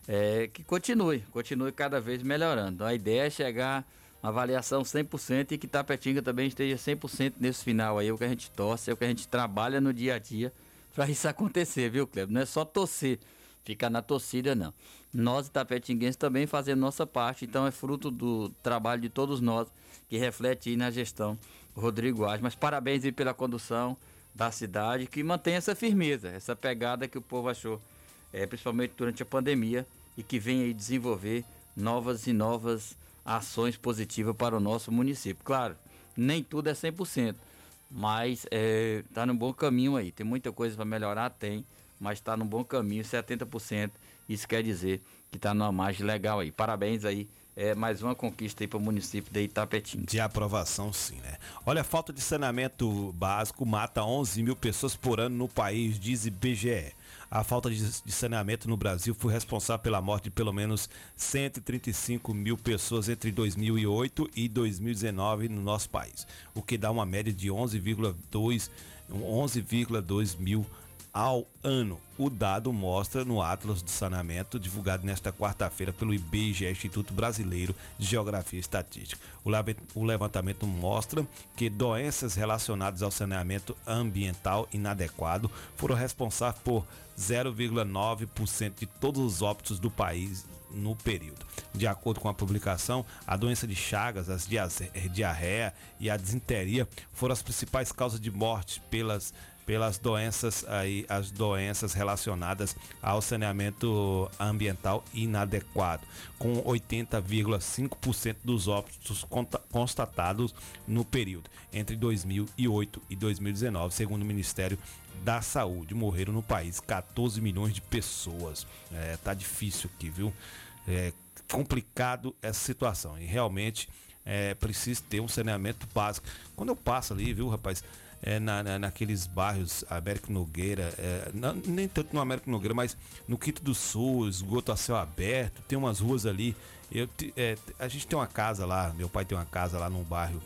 É, que continue, continue cada vez melhorando. A ideia é chegar uma avaliação 100% e que Tapetinga também esteja 100% nesse final aí, é o que a gente torce, é o que a gente trabalha no dia a dia para isso acontecer, viu, Cleber? Não é só torcer, ficar na torcida, não. Nós, tapetinguenses, também fazemos nossa parte, então é fruto do trabalho de todos nós que reflete aí na gestão Rodrigo Age. Mas parabéns aí pela condução da cidade, que mantém essa firmeza, essa pegada que o povo achou, é, principalmente durante a pandemia, e que vem aí desenvolver novas e novas ações positivas para o nosso município. Claro, nem tudo é 100%, mas está é, tá no bom caminho aí. Tem muita coisa para melhorar? Tem, mas está no bom caminho, 70%. Isso quer dizer que está numa margem legal aí. Parabéns aí. É mais uma conquista aí para o município de Itapetim. De aprovação, sim, né? Olha, a falta de saneamento básico mata 11 mil pessoas por ano no país, diz IBGE. A falta de, saneamento no Brasil foi responsável pela morte de pelo menos 135 mil pessoas entre 2008 e 2019 no nosso país, o que dá uma média de 11,2 11,2 mil ao ano. O dado mostra no Atlas do Saneamento, divulgado nesta quarta-feira pelo IBGE, Instituto Brasileiro de Geografia e Estatística. O levantamento mostra que doenças relacionadas ao saneamento ambiental inadequado foram responsáveis por 0,9% de todos os óbitos do país no período. De acordo com a publicação, a doença de Chagas, as diarreia e a disenteria foram as principais causas de morte pelas pelas doenças aí, as doenças relacionadas ao saneamento ambiental inadequado, com 80,5% dos óbitos constatados no período entre 2008 e 2019, segundo o Ministério da Saúde. Morreram no país 14 milhões de pessoas. É, tá difícil aqui, viu? É complicado essa situação e realmente é preciso ter um saneamento básico. Quando eu passo ali, viu, rapaz? É, na, na, naqueles bairros Américo Nogueira, é, não, nem tanto no Américo Nogueira, mas no Quinto do Sul, esgoto a céu aberto, tem umas ruas ali. Eu, é, a gente tem uma casa lá, meu pai tem uma casa lá num bairro.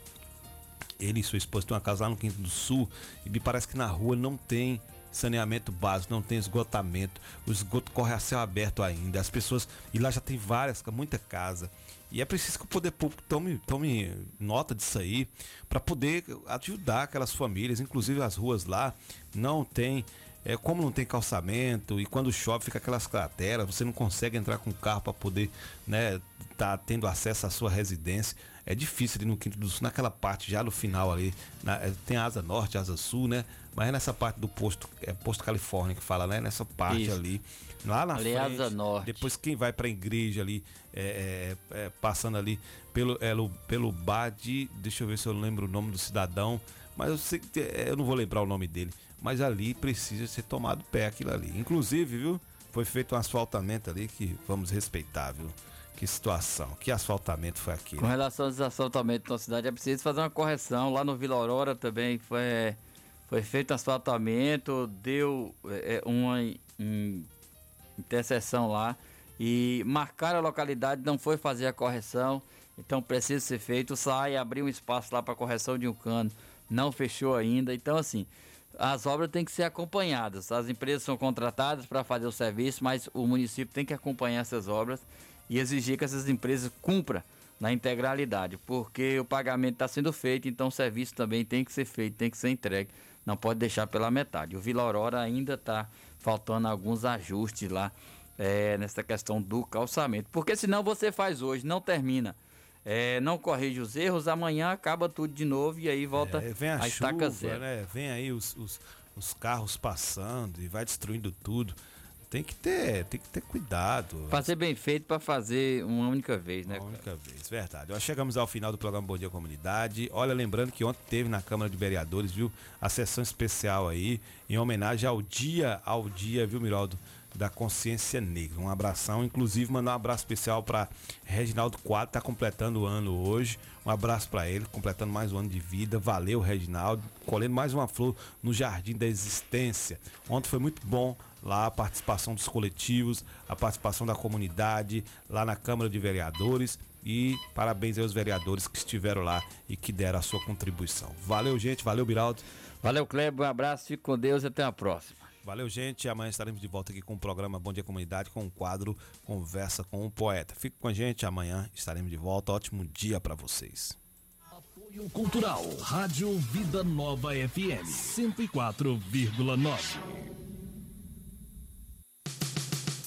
Ele e sua esposa têm uma casa lá no Quinto do Sul e me parece que na rua não tem saneamento básico, não tem esgotamento, o esgoto corre a céu aberto ainda, as pessoas, e lá já tem várias, muita casa. E é preciso que o poder público tome, tome nota disso aí para poder ajudar aquelas famílias, inclusive as ruas lá não tem é, como não tem calçamento e quando chove fica aquelas crateras, você não consegue entrar com o carro para poder, né, tá tendo acesso à sua residência. É difícil ali no Quinto do Sul, naquela parte já no final ali, na, é, tem asa norte, asa sul, né? Mas é nessa parte do posto, é posto Califórnia que fala, né? Nessa parte Isso. ali, lá na Ali é frente. norte. Depois quem vai para a igreja ali, é, é, é, passando ali pelo, é, lo- pelo bar de, deixa eu ver se eu lembro o nome do cidadão, mas eu sei que eu não vou lembrar o nome dele, mas ali precisa ser tomado pé aquilo ali. Inclusive, viu? Foi feito um asfaltamento ali que vamos respeitar, viu? Que situação, que asfaltamento foi aquele. Com relação aos asfaltamentos na cidade, é preciso fazer uma correção. Lá no Vila Aurora também foi, foi feito um asfaltamento, deu é, é, uma in- interseção lá e marcaram a localidade, não foi fazer a correção, então precisa ser feito. Sai, abriu um espaço lá para correção de um cano, não fechou ainda. Então, assim, as obras têm que ser acompanhadas. As empresas são contratadas para fazer o serviço, mas o município tem que acompanhar essas obras e exigir que essas empresas cumpram na integralidade, porque o pagamento está sendo feito, então o serviço também tem que ser feito, tem que ser entregue, não pode deixar pela metade. O Vila Aurora ainda está faltando alguns ajustes lá é, nessa questão do calçamento, porque senão você faz hoje, não termina. é, não corrige os erros, amanhã acaba tudo de novo e aí volta É, vem a, a chuva, estaca zero. né? Vem aí os, os, os carros passando e vai destruindo tudo. Tem que ter, tem que ter cuidado. Fazer bem feito para fazer uma única vez, né? Uma única vez, verdade. Nós chegamos ao final do programa Bom Dia Comunidade. Olha, lembrando que ontem teve na Câmara de Vereadores, viu, a sessão especial aí, em homenagem ao dia, ao dia, viu, Miraldo, da consciência negra. Um abração, inclusive mandar um abraço especial para Reginaldo Quadro, tá completando o ano hoje. Um abraço para ele, completando mais um ano de vida. Valeu, Reginaldo, colhendo mais uma flor no Jardim da Existência. Ontem foi muito bom lá a participação dos coletivos, a participação da comunidade, lá na Câmara de Vereadores. E parabéns aos vereadores que estiveram lá e que deram a sua contribuição. Valeu, gente. Valeu, Biraldo. Valeu, Kleber. Um abraço, fique com Deus e até a próxima. Valeu, gente. Amanhã estaremos de volta aqui com o programa Bom Dia Comunidade, com o quadro Conversa com o Poeta. Fique com a gente. Amanhã estaremos de volta. Ótimo dia para vocês. Apoio Cultural, Rádio Vida Nova FM 104,9.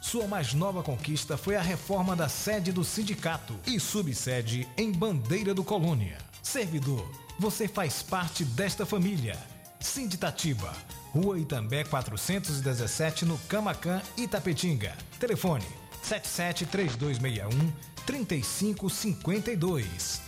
Sua mais nova conquista foi a reforma da sede do sindicato e subsede em Bandeira do Colônia. Servidor, você faz parte desta família. Sinditatiba, Rua Itambé 417, no Camacan, Itapetinga. Telefone 773261 3552.